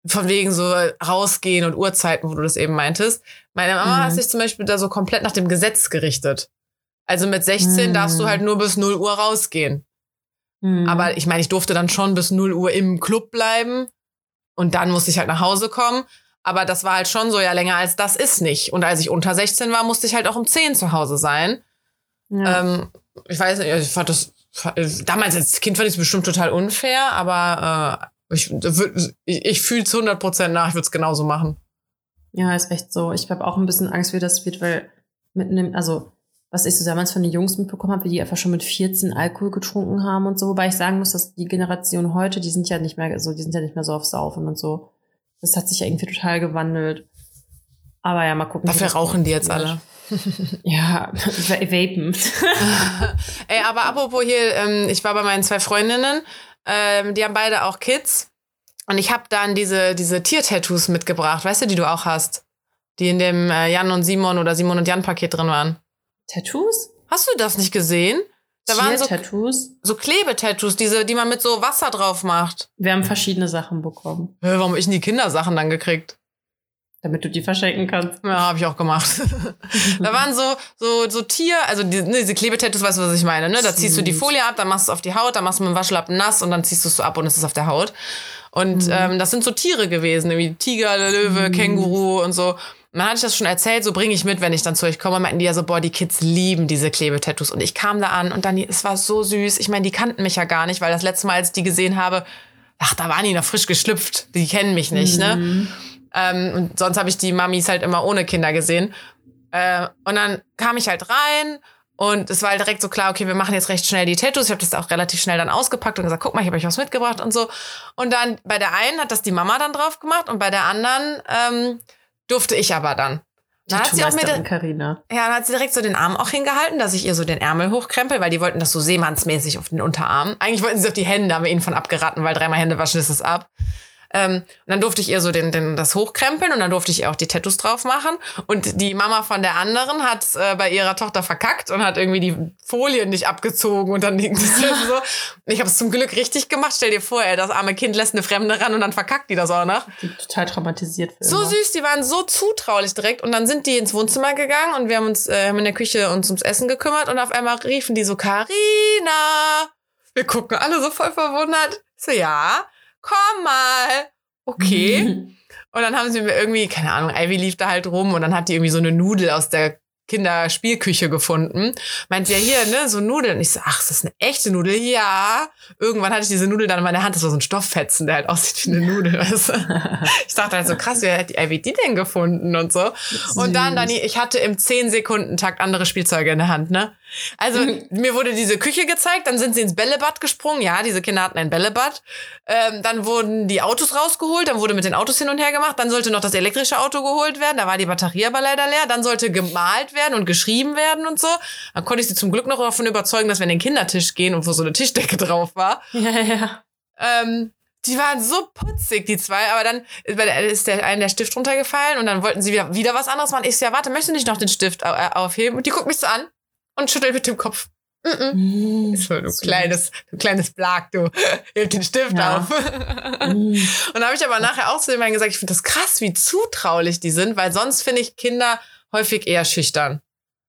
von wegen so rausgehen und Uhrzeiten, wo du das eben meintest. Meine Mama Mhm. hat sich zum Beispiel da so komplett nach dem Gesetz gerichtet. Also mit 16 Mhm. darfst du halt nur bis 0 Uhr rausgehen. Mhm. Aber ich meine, ich durfte dann schon bis 0 Uhr im Club bleiben und dann musste ich halt nach Hause kommen. Aber das war halt schon so, ja, länger als das ist nicht. Und als ich unter 16 war, musste ich halt auch um 10 zu Hause sein. ja. Ähm, ich weiß nicht, ich fand das, damals als Kind fand ich es bestimmt total unfair, aber äh, ich, ich, ich fühle es 100% nach, ich würde es genauso machen. Ja, ist echt so. Ich habe auch ein bisschen Angst, wie das wird, weil mit einem, also was ich so damals von den Jungs mitbekommen habe, wie die einfach schon mit 14 Alkohol getrunken haben und so, wobei ich sagen muss, dass die Generation heute, die sind ja nicht mehr so, die sind ja nicht mehr so auf Saufen und so. Das hat sich ja irgendwie total gewandelt. Aber ja, mal gucken. Dafür rauchen die jetzt alle. Ja, [LAUGHS] vapen. [LAUGHS] Ey, aber apropos hier, ähm, ich war bei meinen zwei Freundinnen, ähm, die haben beide auch Kids. Und ich habe dann diese, diese Tiertattoos mitgebracht, weißt du, die du auch hast. Die in dem äh, Jan und Simon oder Simon und Jan Paket drin waren. Tattoos? Hast du das nicht gesehen? Da waren so, Tattoos. so Klebetattoos, diese, die man mit so Wasser drauf macht. Wir haben verschiedene Sachen bekommen, Hä, warum hab ich denn die Kindersachen dann gekriegt? Damit du die verschenken kannst. Ja, habe ich auch gemacht. [LAUGHS] da waren so, so, so Tier, also die, ne, diese Klebetattoos, weißt du, was ich meine, ne? Da ziehst du die. Folie ab, dann machst du es auf die Haut, dann machst du mit dem Waschlappen nass und dann ziehst du es so ab und es ist auf der Haut. Und Mhm. ähm, das sind so Tiere gewesen, irgendwie Tiger, Löwe, Mhm. Känguru und so. Dann hatte ich das schon erzählt, so bringe ich mit, wenn ich dann zu euch komme. Meinten die ja so, boah, die Kids lieben diese Klebetattoos. Und ich kam da an und dann, es war so süß. Ich meine, die kannten mich ja gar nicht, weil das letzte Mal, als ich die gesehen habe, ach, da waren die noch frisch geschlüpft. Die kennen mich nicht, ne? Ähm, und sonst habe ich die Mamis halt immer ohne Kinder gesehen. Äh, und dann kam ich halt rein und es war halt direkt so klar, okay, wir machen jetzt recht schnell die Tattoos. Ich habe das auch relativ schnell dann ausgepackt und gesagt, guck mal, ich habe euch was mitgebracht und so. Und dann bei der einen hat das die Mama dann drauf gemacht und bei der anderen ähm, durfte ich aber dann. Dann hat sie auch mit, Carina. ja, dann hat sie direkt so den Arm auch hingehalten, dass ich ihr so den Ärmel hochkrempel, weil die wollten das so seemannsmäßig auf den Unterarm. Eigentlich wollten sie auf die Hände, haben wir ihnen von abgeraten, weil dreimal Hände waschen ist es ab. Ähm, und dann durfte ich ihr so den, den, das hochkrempeln und dann durfte ich ihr auch die Tattoos drauf machen. Und die Mama von der anderen hat äh, bei ihrer Tochter verkackt und hat irgendwie die Folien nicht abgezogen und dann liegt das so. Ich habe es zum Glück richtig gemacht. Stell dir vor, ey, das arme Kind lässt eine Fremde ran und dann verkackt die das auch noch. Die total traumatisiert So immer. süß, die waren so zutraulich direkt. Und dann sind die ins Wohnzimmer gegangen und wir haben uns äh, haben in der Küche uns ums Essen gekümmert und auf einmal riefen die so, Carina. Wir gucken alle so voll verwundert. So, ja, komm mal. Okay. [LAUGHS] Und dann haben sie mir irgendwie, keine Ahnung, Ivy lief da halt rum und dann hat die irgendwie so eine Nudel aus der Kinderspielküche gefunden. Meint sie ja hier, ne, so Nudeln. Und ich so, ach, ist das eine echte Nudel? Ja. Irgendwann hatte ich diese Nudel dann in meiner Hand. Das war so ein Stofffetzen, der halt aussieht wie eine Nudel. Weißt du? [LAUGHS] Ich dachte halt so, krass, wer hat die Ivy die denn gefunden und so. Und dann, dann, ich hatte im 10-Sekunden-Takt andere Spielzeuge in der Hand, ne? Also, mir wurde diese Küche gezeigt, dann sind sie ins Bällebad gesprungen. Ja, diese Kinder hatten ein Bällebad. Ähm, dann wurden die Autos rausgeholt, dann wurde mit den Autos hin und her gemacht. Dann sollte noch das elektrische Auto geholt werden. Da war die Batterie aber leider leer. Dann sollte gemalt werden und geschrieben werden und so. Dann konnte ich sie zum Glück noch davon überzeugen, dass wir in den Kindertisch gehen und wo so eine Tischdecke drauf war. [LAUGHS] Ja, ja. Ähm, die waren so putzig, die zwei, aber dann ist der eine der Stift runtergefallen und dann wollten sie wieder, wieder was anderes machen. Ich so, ja, warte, möchtest du nicht noch den Stift äh, aufheben? Und die guckt mich so an und schüttelt mit dem Kopf. Mm -mm. Mhm. So, du Süß. kleines, du kleines Blag, du. [LAUGHS] Heb den Stift Ja. auf. Mhm. [LAUGHS] Und da habe ich aber nachher auch zu dem einen gesagt, ich finde das krass, wie zutraulich die sind, weil sonst finde ich Kinder häufig eher schüchtern.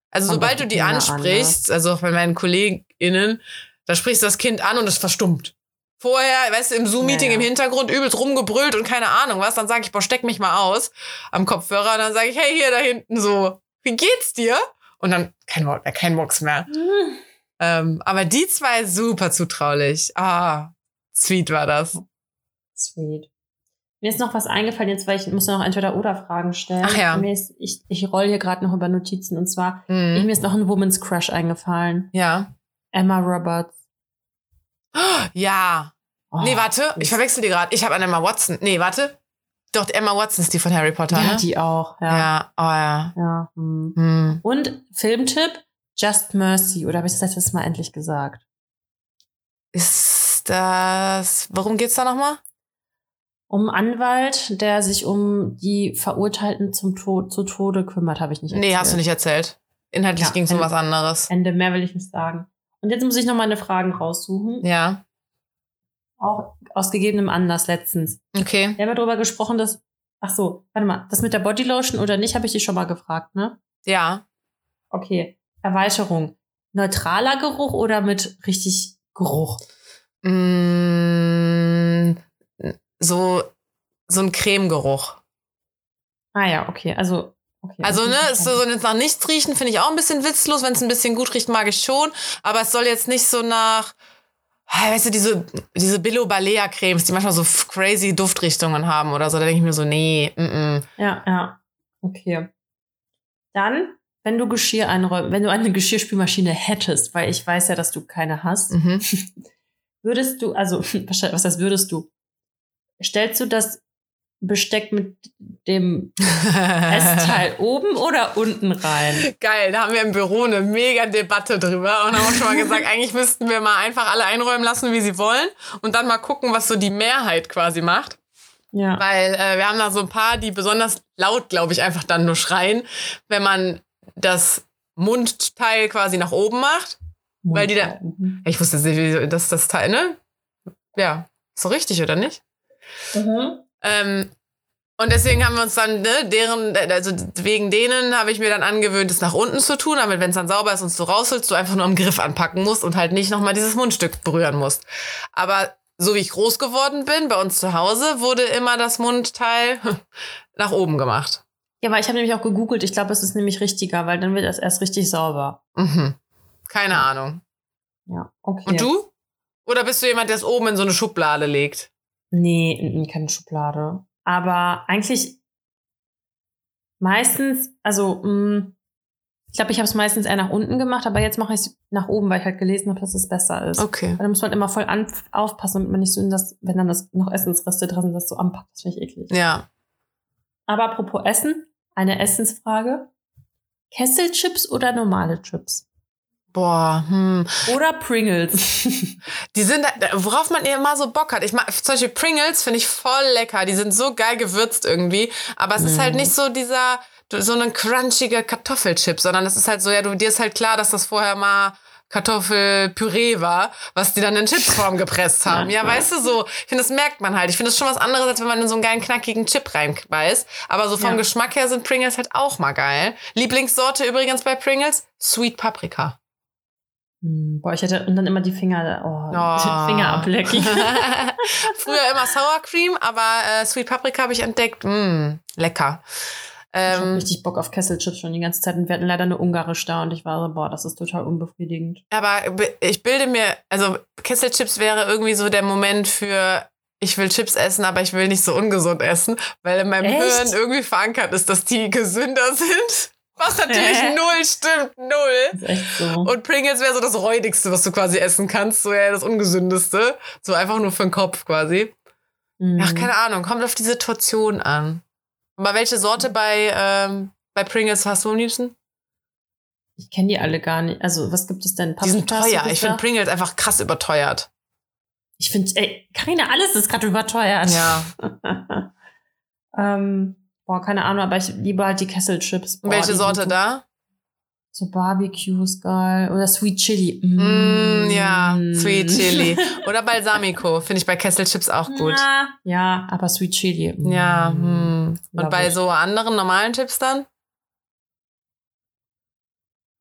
Also Kommt sobald du die ansprichst, also auch bei meinen KollegInnen, da sprichst du das Kind an und es verstummt. Vorher, weißt du, im Zoom-Meeting Ja, ja. im Hintergrund übelst rumgebrüllt und keine Ahnung was, dann sage ich, boah, steck mich mal aus am Kopfhörer und dann sage ich, hey, hier da hinten so, wie geht's dir? Und dann kein Wort mehr, kein Mucks mehr. Mhm. Ähm, aber die zwei super zutraulich. Ah, sweet war das. Sweet. Mir ist noch was eingefallen, jetzt weil ich muss noch entweder oder Fragen stellen. Ach ja. Ist, ich ich roll hier gerade noch über Notizen und zwar, ich, Mhm. mir ist noch ein Woman's Crush eingefallen. Ja. Emma Roberts. Ja. Oh, nee, warte, ich verwechsel die gerade. Ich habe an Emma Watson. Nee, warte. Doch, Emma Watson ist die von Harry Potter, Ja, ne? die auch, ja. Ja, oh ja. ja. hm. Hm. Und Filmtipp, Just Mercy. Oder habe ich das letztes Mal endlich gesagt? Ist das. Worum geht's da nochmal? Um einen Anwalt, der sich um die Verurteilten zum Tod, zu Tode kümmert, habe ich nicht Nee, hast du nicht erzählt. Inhaltlich Ja, ging's um Ende. was anderes. Ende, mehr will ich nicht sagen. Und jetzt muss ich noch meine Fragen raussuchen. Ja. Auch aus gegebenem Anlass letztens. Okay. Wir haben ja darüber gesprochen, dass. Ach so, warte mal, das mit der Bodylotion oder nicht, habe ich dich schon mal gefragt, ne? Ja. Okay. Erweiterung. Neutraler Geruch oder mit richtig Geruch? Mm, so, so ein Cremegeruch. Ah ja, okay. Also, okay. Also, ne, es soll jetzt nach nichts riechen, finde ich auch ein bisschen witzlos. Wenn es ein bisschen gut riecht, mag ich schon. Aber es soll jetzt nicht so nach, weißt du, diese, diese Billo Balea Cremes, die manchmal so crazy Duftrichtungen haben oder so. Da denke ich mir so, nee, mm -mm. Ja, ja. Okay. Dann, wenn du Geschirr einräumen, wenn du eine Geschirrspülmaschine hättest, weil ich weiß ja, dass du keine hast, Mhm. [LAUGHS] würdest du, also, [LAUGHS] was heißt würdest du? Stellst du das Besteck mit dem Essteil [LAUGHS] oben oder unten rein? Geil, da haben wir im Büro eine mega Debatte drüber und haben auch schon mal gesagt, [LAUGHS] eigentlich müssten wir mal einfach alle einräumen lassen, wie sie wollen und dann mal gucken, was so die Mehrheit quasi macht. Ja. Weil äh, wir haben da so ein paar, die besonders laut, glaube ich, einfach dann nur schreien, wenn man das Mundteil quasi nach oben macht. weil die da- Mhm. Ich wusste nicht, wie- dass das Teil, ne? Ja, ist so richtig, oder nicht? Mhm. Ähm, und deswegen haben wir uns dann, ne, deren, also wegen denen habe ich mir dann angewöhnt, es nach unten zu tun, damit wenn es dann sauber ist und du rausholst, du einfach nur am Griff anpacken musst und halt nicht nochmal dieses Mundstück berühren musst. Aber so wie ich groß geworden bin, bei uns zu Hause, wurde immer das Mundteil [LAUGHS] nach oben gemacht. Ja, weil ich habe nämlich auch gegoogelt. Ich glaube, es ist nämlich richtiger, weil dann wird das erst richtig sauber. Mhm. Keine Ahnung. Ja, okay. Und du? Oder bist du jemand, der es oben in so eine Schublade legt? Nee, keine Schublade. Aber eigentlich meistens, also mh, ich glaube, ich habe es meistens eher nach unten gemacht, aber jetzt mache ich es nach oben, weil ich halt gelesen habe, dass es besser ist. Okay. Weil da muss man halt immer voll an, aufpassen, damit man nicht so in das, wenn dann das noch Essensreste drin sind, das so anpackt. Das finde ich eklig. Ja. Aber apropos Essen, eine Essensfrage. Kesselchips oder normale Chips? Boah, hm. Oder Pringles? [LAUGHS] Die sind, worauf man immer so Bock hat. Ich mag, zum Beispiel Pringles finde ich voll lecker. Die sind so geil gewürzt irgendwie. Aber es ist halt Mhm. nicht so dieser, so ein crunchiger Kartoffelchip, sondern es ist halt so, ja, du, dir ist halt klar, dass das vorher mal Kartoffelpüree war, was die dann in Chipsform gepresst haben. Ja, weißt du, so, ich finde, das merkt man halt. Ich finde das schon was anderes, als wenn man in so einen geilen, knackigen Chip reinbeißt. Aber so vom Ja. Geschmack her sind Pringles halt auch mal geil. Lieblingssorte übrigens bei Pringles? Sweet Paprika. Hm, Boah, ich hätte und dann immer die Finger, oh, Oh. Finger ablecken. [LAUGHS] Früher immer Sour Cream, aber äh, Sweet Paprika habe ich entdeckt. Mm, lecker. ich hab Ähm, richtig Bock auf Kesselchips schon die ganze Zeit und wir hatten leider eine ungarisch da und ich war so, boah, das ist total unbefriedigend. aber be- ich bilde mir, also Kesselchips wäre irgendwie so der Moment für ich will Chips essen, aber ich will nicht so ungesund essen, weil in meinem Echt? Hirn irgendwie verankert ist, dass die gesünder [LAUGHS] sind. Was natürlich null stimmt, null. Ist echt so. Und Pringles wäre so das räudigste, was du quasi essen kannst, so ja das ungesündeste, so einfach nur für den Kopf quasi. Mhm. Ach, keine Ahnung, kommt auf die Situation an. Aber welche Sorte bei, ähm, bei Pringles hast du am liebsten? Ich kenne die alle gar nicht. Also, was gibt es denn? Die sind teuer. Ich finde? Pringles einfach krass überteuert. Ich finde, ey, Carina, alles ist gerade überteuert. Ja. [LAUGHS] ähm, boah, keine Ahnung, aber ich liebe halt die Kesselchips. Boah, welche Sorte da? So Barbecue ist geil. Oder Sweet Chili. Mm, ja, Mm. Sweet Chili. Oder Balsamico. Finde ich bei Kesselchips auch gut. Na, ja, aber Sweet Chili. mm, Ja, hm. Und bei it. so anderen normalen Chips dann?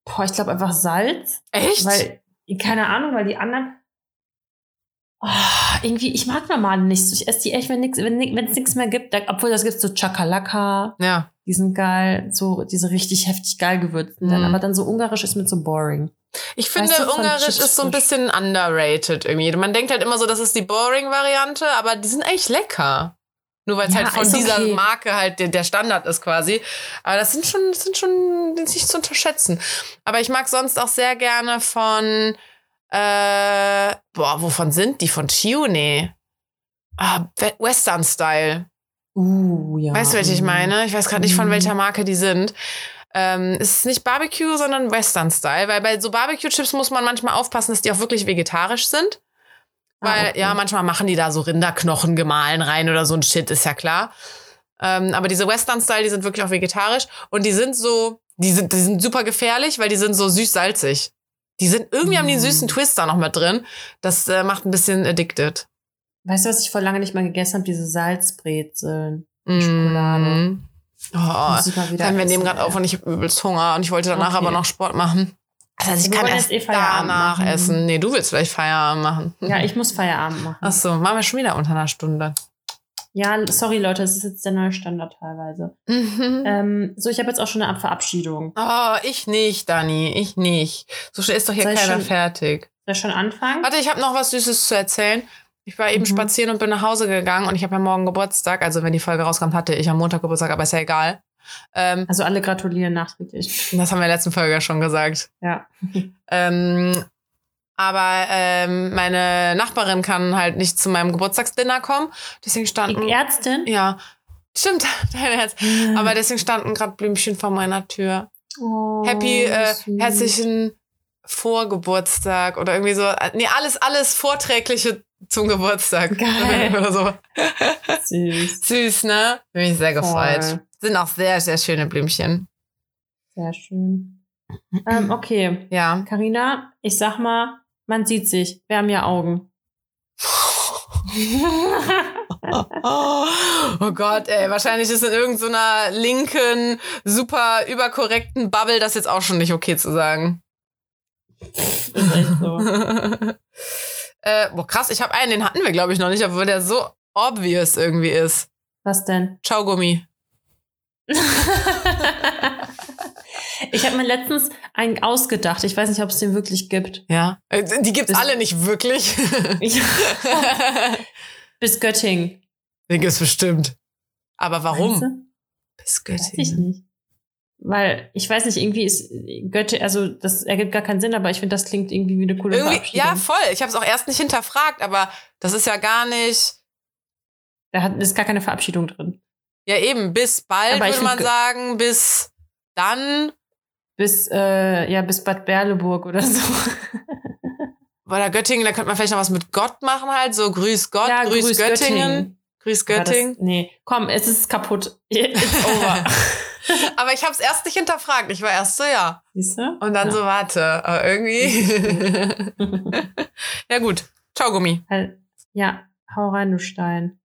Boah, ich glaube einfach Salz. Echt? Weil, keine Ahnung, weil die anderen. Oh, irgendwie, ich mag normale nicht so. Ich esse die echt, wenn nix, wenn es nichts mehr gibt. Da, obwohl das gibt so Chakalaka, ja. die sind geil, so diese richtig heftig geil gewürzten. Mhm. aber dann so ungarisch ist mir so boring. Ich finde, Weißt du, Ungarisch Chips ist so ein bisschen underrated irgendwie. Man denkt halt immer so, das ist die Boring-Variante, aber die sind echt lecker. Nur weil es Ja, halt von dieser okay. Marke halt der, der Standard ist quasi. Aber das sind schon, das sind schon nicht zu unterschätzen. Aber ich mag sonst auch sehr gerne von, äh, boah, wovon sind die? Von Chione. Ah, We- Western-Style. Uh, ja. Weißt du, welche ich mm. meine? Ich weiß gerade nicht, von Mhm. welcher Marke die sind. Ähm, es ist nicht Barbecue, sondern Western-Style, weil bei so Barbecue-Chips muss man manchmal aufpassen, dass die auch wirklich vegetarisch sind. Ah, Weil, okay. ja, manchmal machen die da so Rinderknochen gemahlen rein oder so ein Shit, ist ja klar. Ähm, aber diese Western-Style, die sind wirklich auch vegetarisch und die sind so, die sind, die sind super gefährlich, weil die sind so süß-salzig. Die sind, irgendwie haben die einen Mm. süßen Twist da noch mit drin. Das äh, macht ein bisschen addicted. Weißt du, was ich vor lange nicht mal gegessen habe? Diese Salzbrezeln. Schokolade. Mm. Oh, mal wieder Dann, wir nehmen gerade auf und ich habe übelst Hunger und ich wollte danach Okay. aber noch Sport machen. Also ich Wir kann erst eh Feierabend danach machen. essen. Nee, du willst vielleicht Feierabend machen. Ja, ich muss Feierabend machen. Ach so, machen wir schon wieder unter einer Stunde. Ja, sorry Leute, das ist jetzt der neue Standard teilweise. Mhm. Ähm, so, ich habe jetzt auch schon eine Verabschiedung. Oh, ich nicht, Dani, ich nicht. So schnell ist doch hier Soll keiner schon- fertig. Soll ich schon anfangen? Warte, ich habe noch was Süßes zu erzählen. Ich war eben Mhm. spazieren und bin nach Hause gegangen und ich habe ja morgen Geburtstag. Also wenn die Folge rauskommt, hatte ich am Montag Geburtstag, aber ist ja egal. Ähm, Also alle gratulieren nachträglich. das haben wir in der letzten Folge ja schon gesagt. Ja. Ähm, aber ähm, meine Nachbarin kann halt nicht zu meinem Geburtstagsdinner kommen. Deswegen Die standen. Ärztin? Ja, stimmt, [LAUGHS] dein Herz. Aber deswegen standen gerade Blümchen vor meiner Tür. oh, Happy, äh, herzlichen Vorgeburtstag oder irgendwie so. äh, Nee, alles, alles Vorträgliche zum Geburtstag. Geil. [LAUGHS] oder so. Süß. Süß, ne? Bin mich sehr gefreut. Voll. Sind auch sehr, sehr schöne Blümchen. Sehr schön. Ähm, okay. Ja. Karina, ich sag mal, man sieht sich. Wir haben ja Augen. [LAUGHS] Oh Gott, ey, wahrscheinlich ist in irgendeiner linken, super überkorrekten Bubble das jetzt auch schon nicht okay zu sagen. ist echt so. [LAUGHS] äh, boah, krass, ich habe einen, den hatten wir, glaube ich, noch nicht, obwohl der so obvious irgendwie ist. Was denn? Schaugummi. [LAUGHS] ich habe mir letztens einen ausgedacht. Ich weiß nicht, ob es den wirklich gibt. Ja. Äh, Die gibt's Das- alle nicht wirklich. Ich, [LAUGHS] Bis Göttingen. Den gibt's bestimmt. Aber warum? Du? Bis Weiß ich Göttingen. nicht. Weil, ich weiß nicht, irgendwie ist Göttingen, also das ergibt gar keinen Sinn, aber ich finde, das klingt irgendwie wie eine coole Irgendwie, Verabschiedung. ja, voll. Ich habe es auch erst nicht hinterfragt, aber das ist ja gar nicht. Da hat, ist gar keine Verabschiedung drin. Ja, eben, bis bald würde man sagen, bis dann. Bis, äh, ja, bis Bad Berleburg oder so. [LAUGHS] Oder Göttingen, da könnte man vielleicht noch was mit Gott machen, halt. So, grüß Gott, ja, grüß, Göttingen. Grüß Aber das- Göttingen. nee, komm, es ist kaputt. [LAUGHS] It's over. [LAUGHS] Aber ich habe es erst nicht hinterfragt. Ich war erst so, ja. Siehst du? Und dann ja. so, warte, aber irgendwie. ja, gut. Ciao, Gummi. Halt, ja, hau rein, du Stein.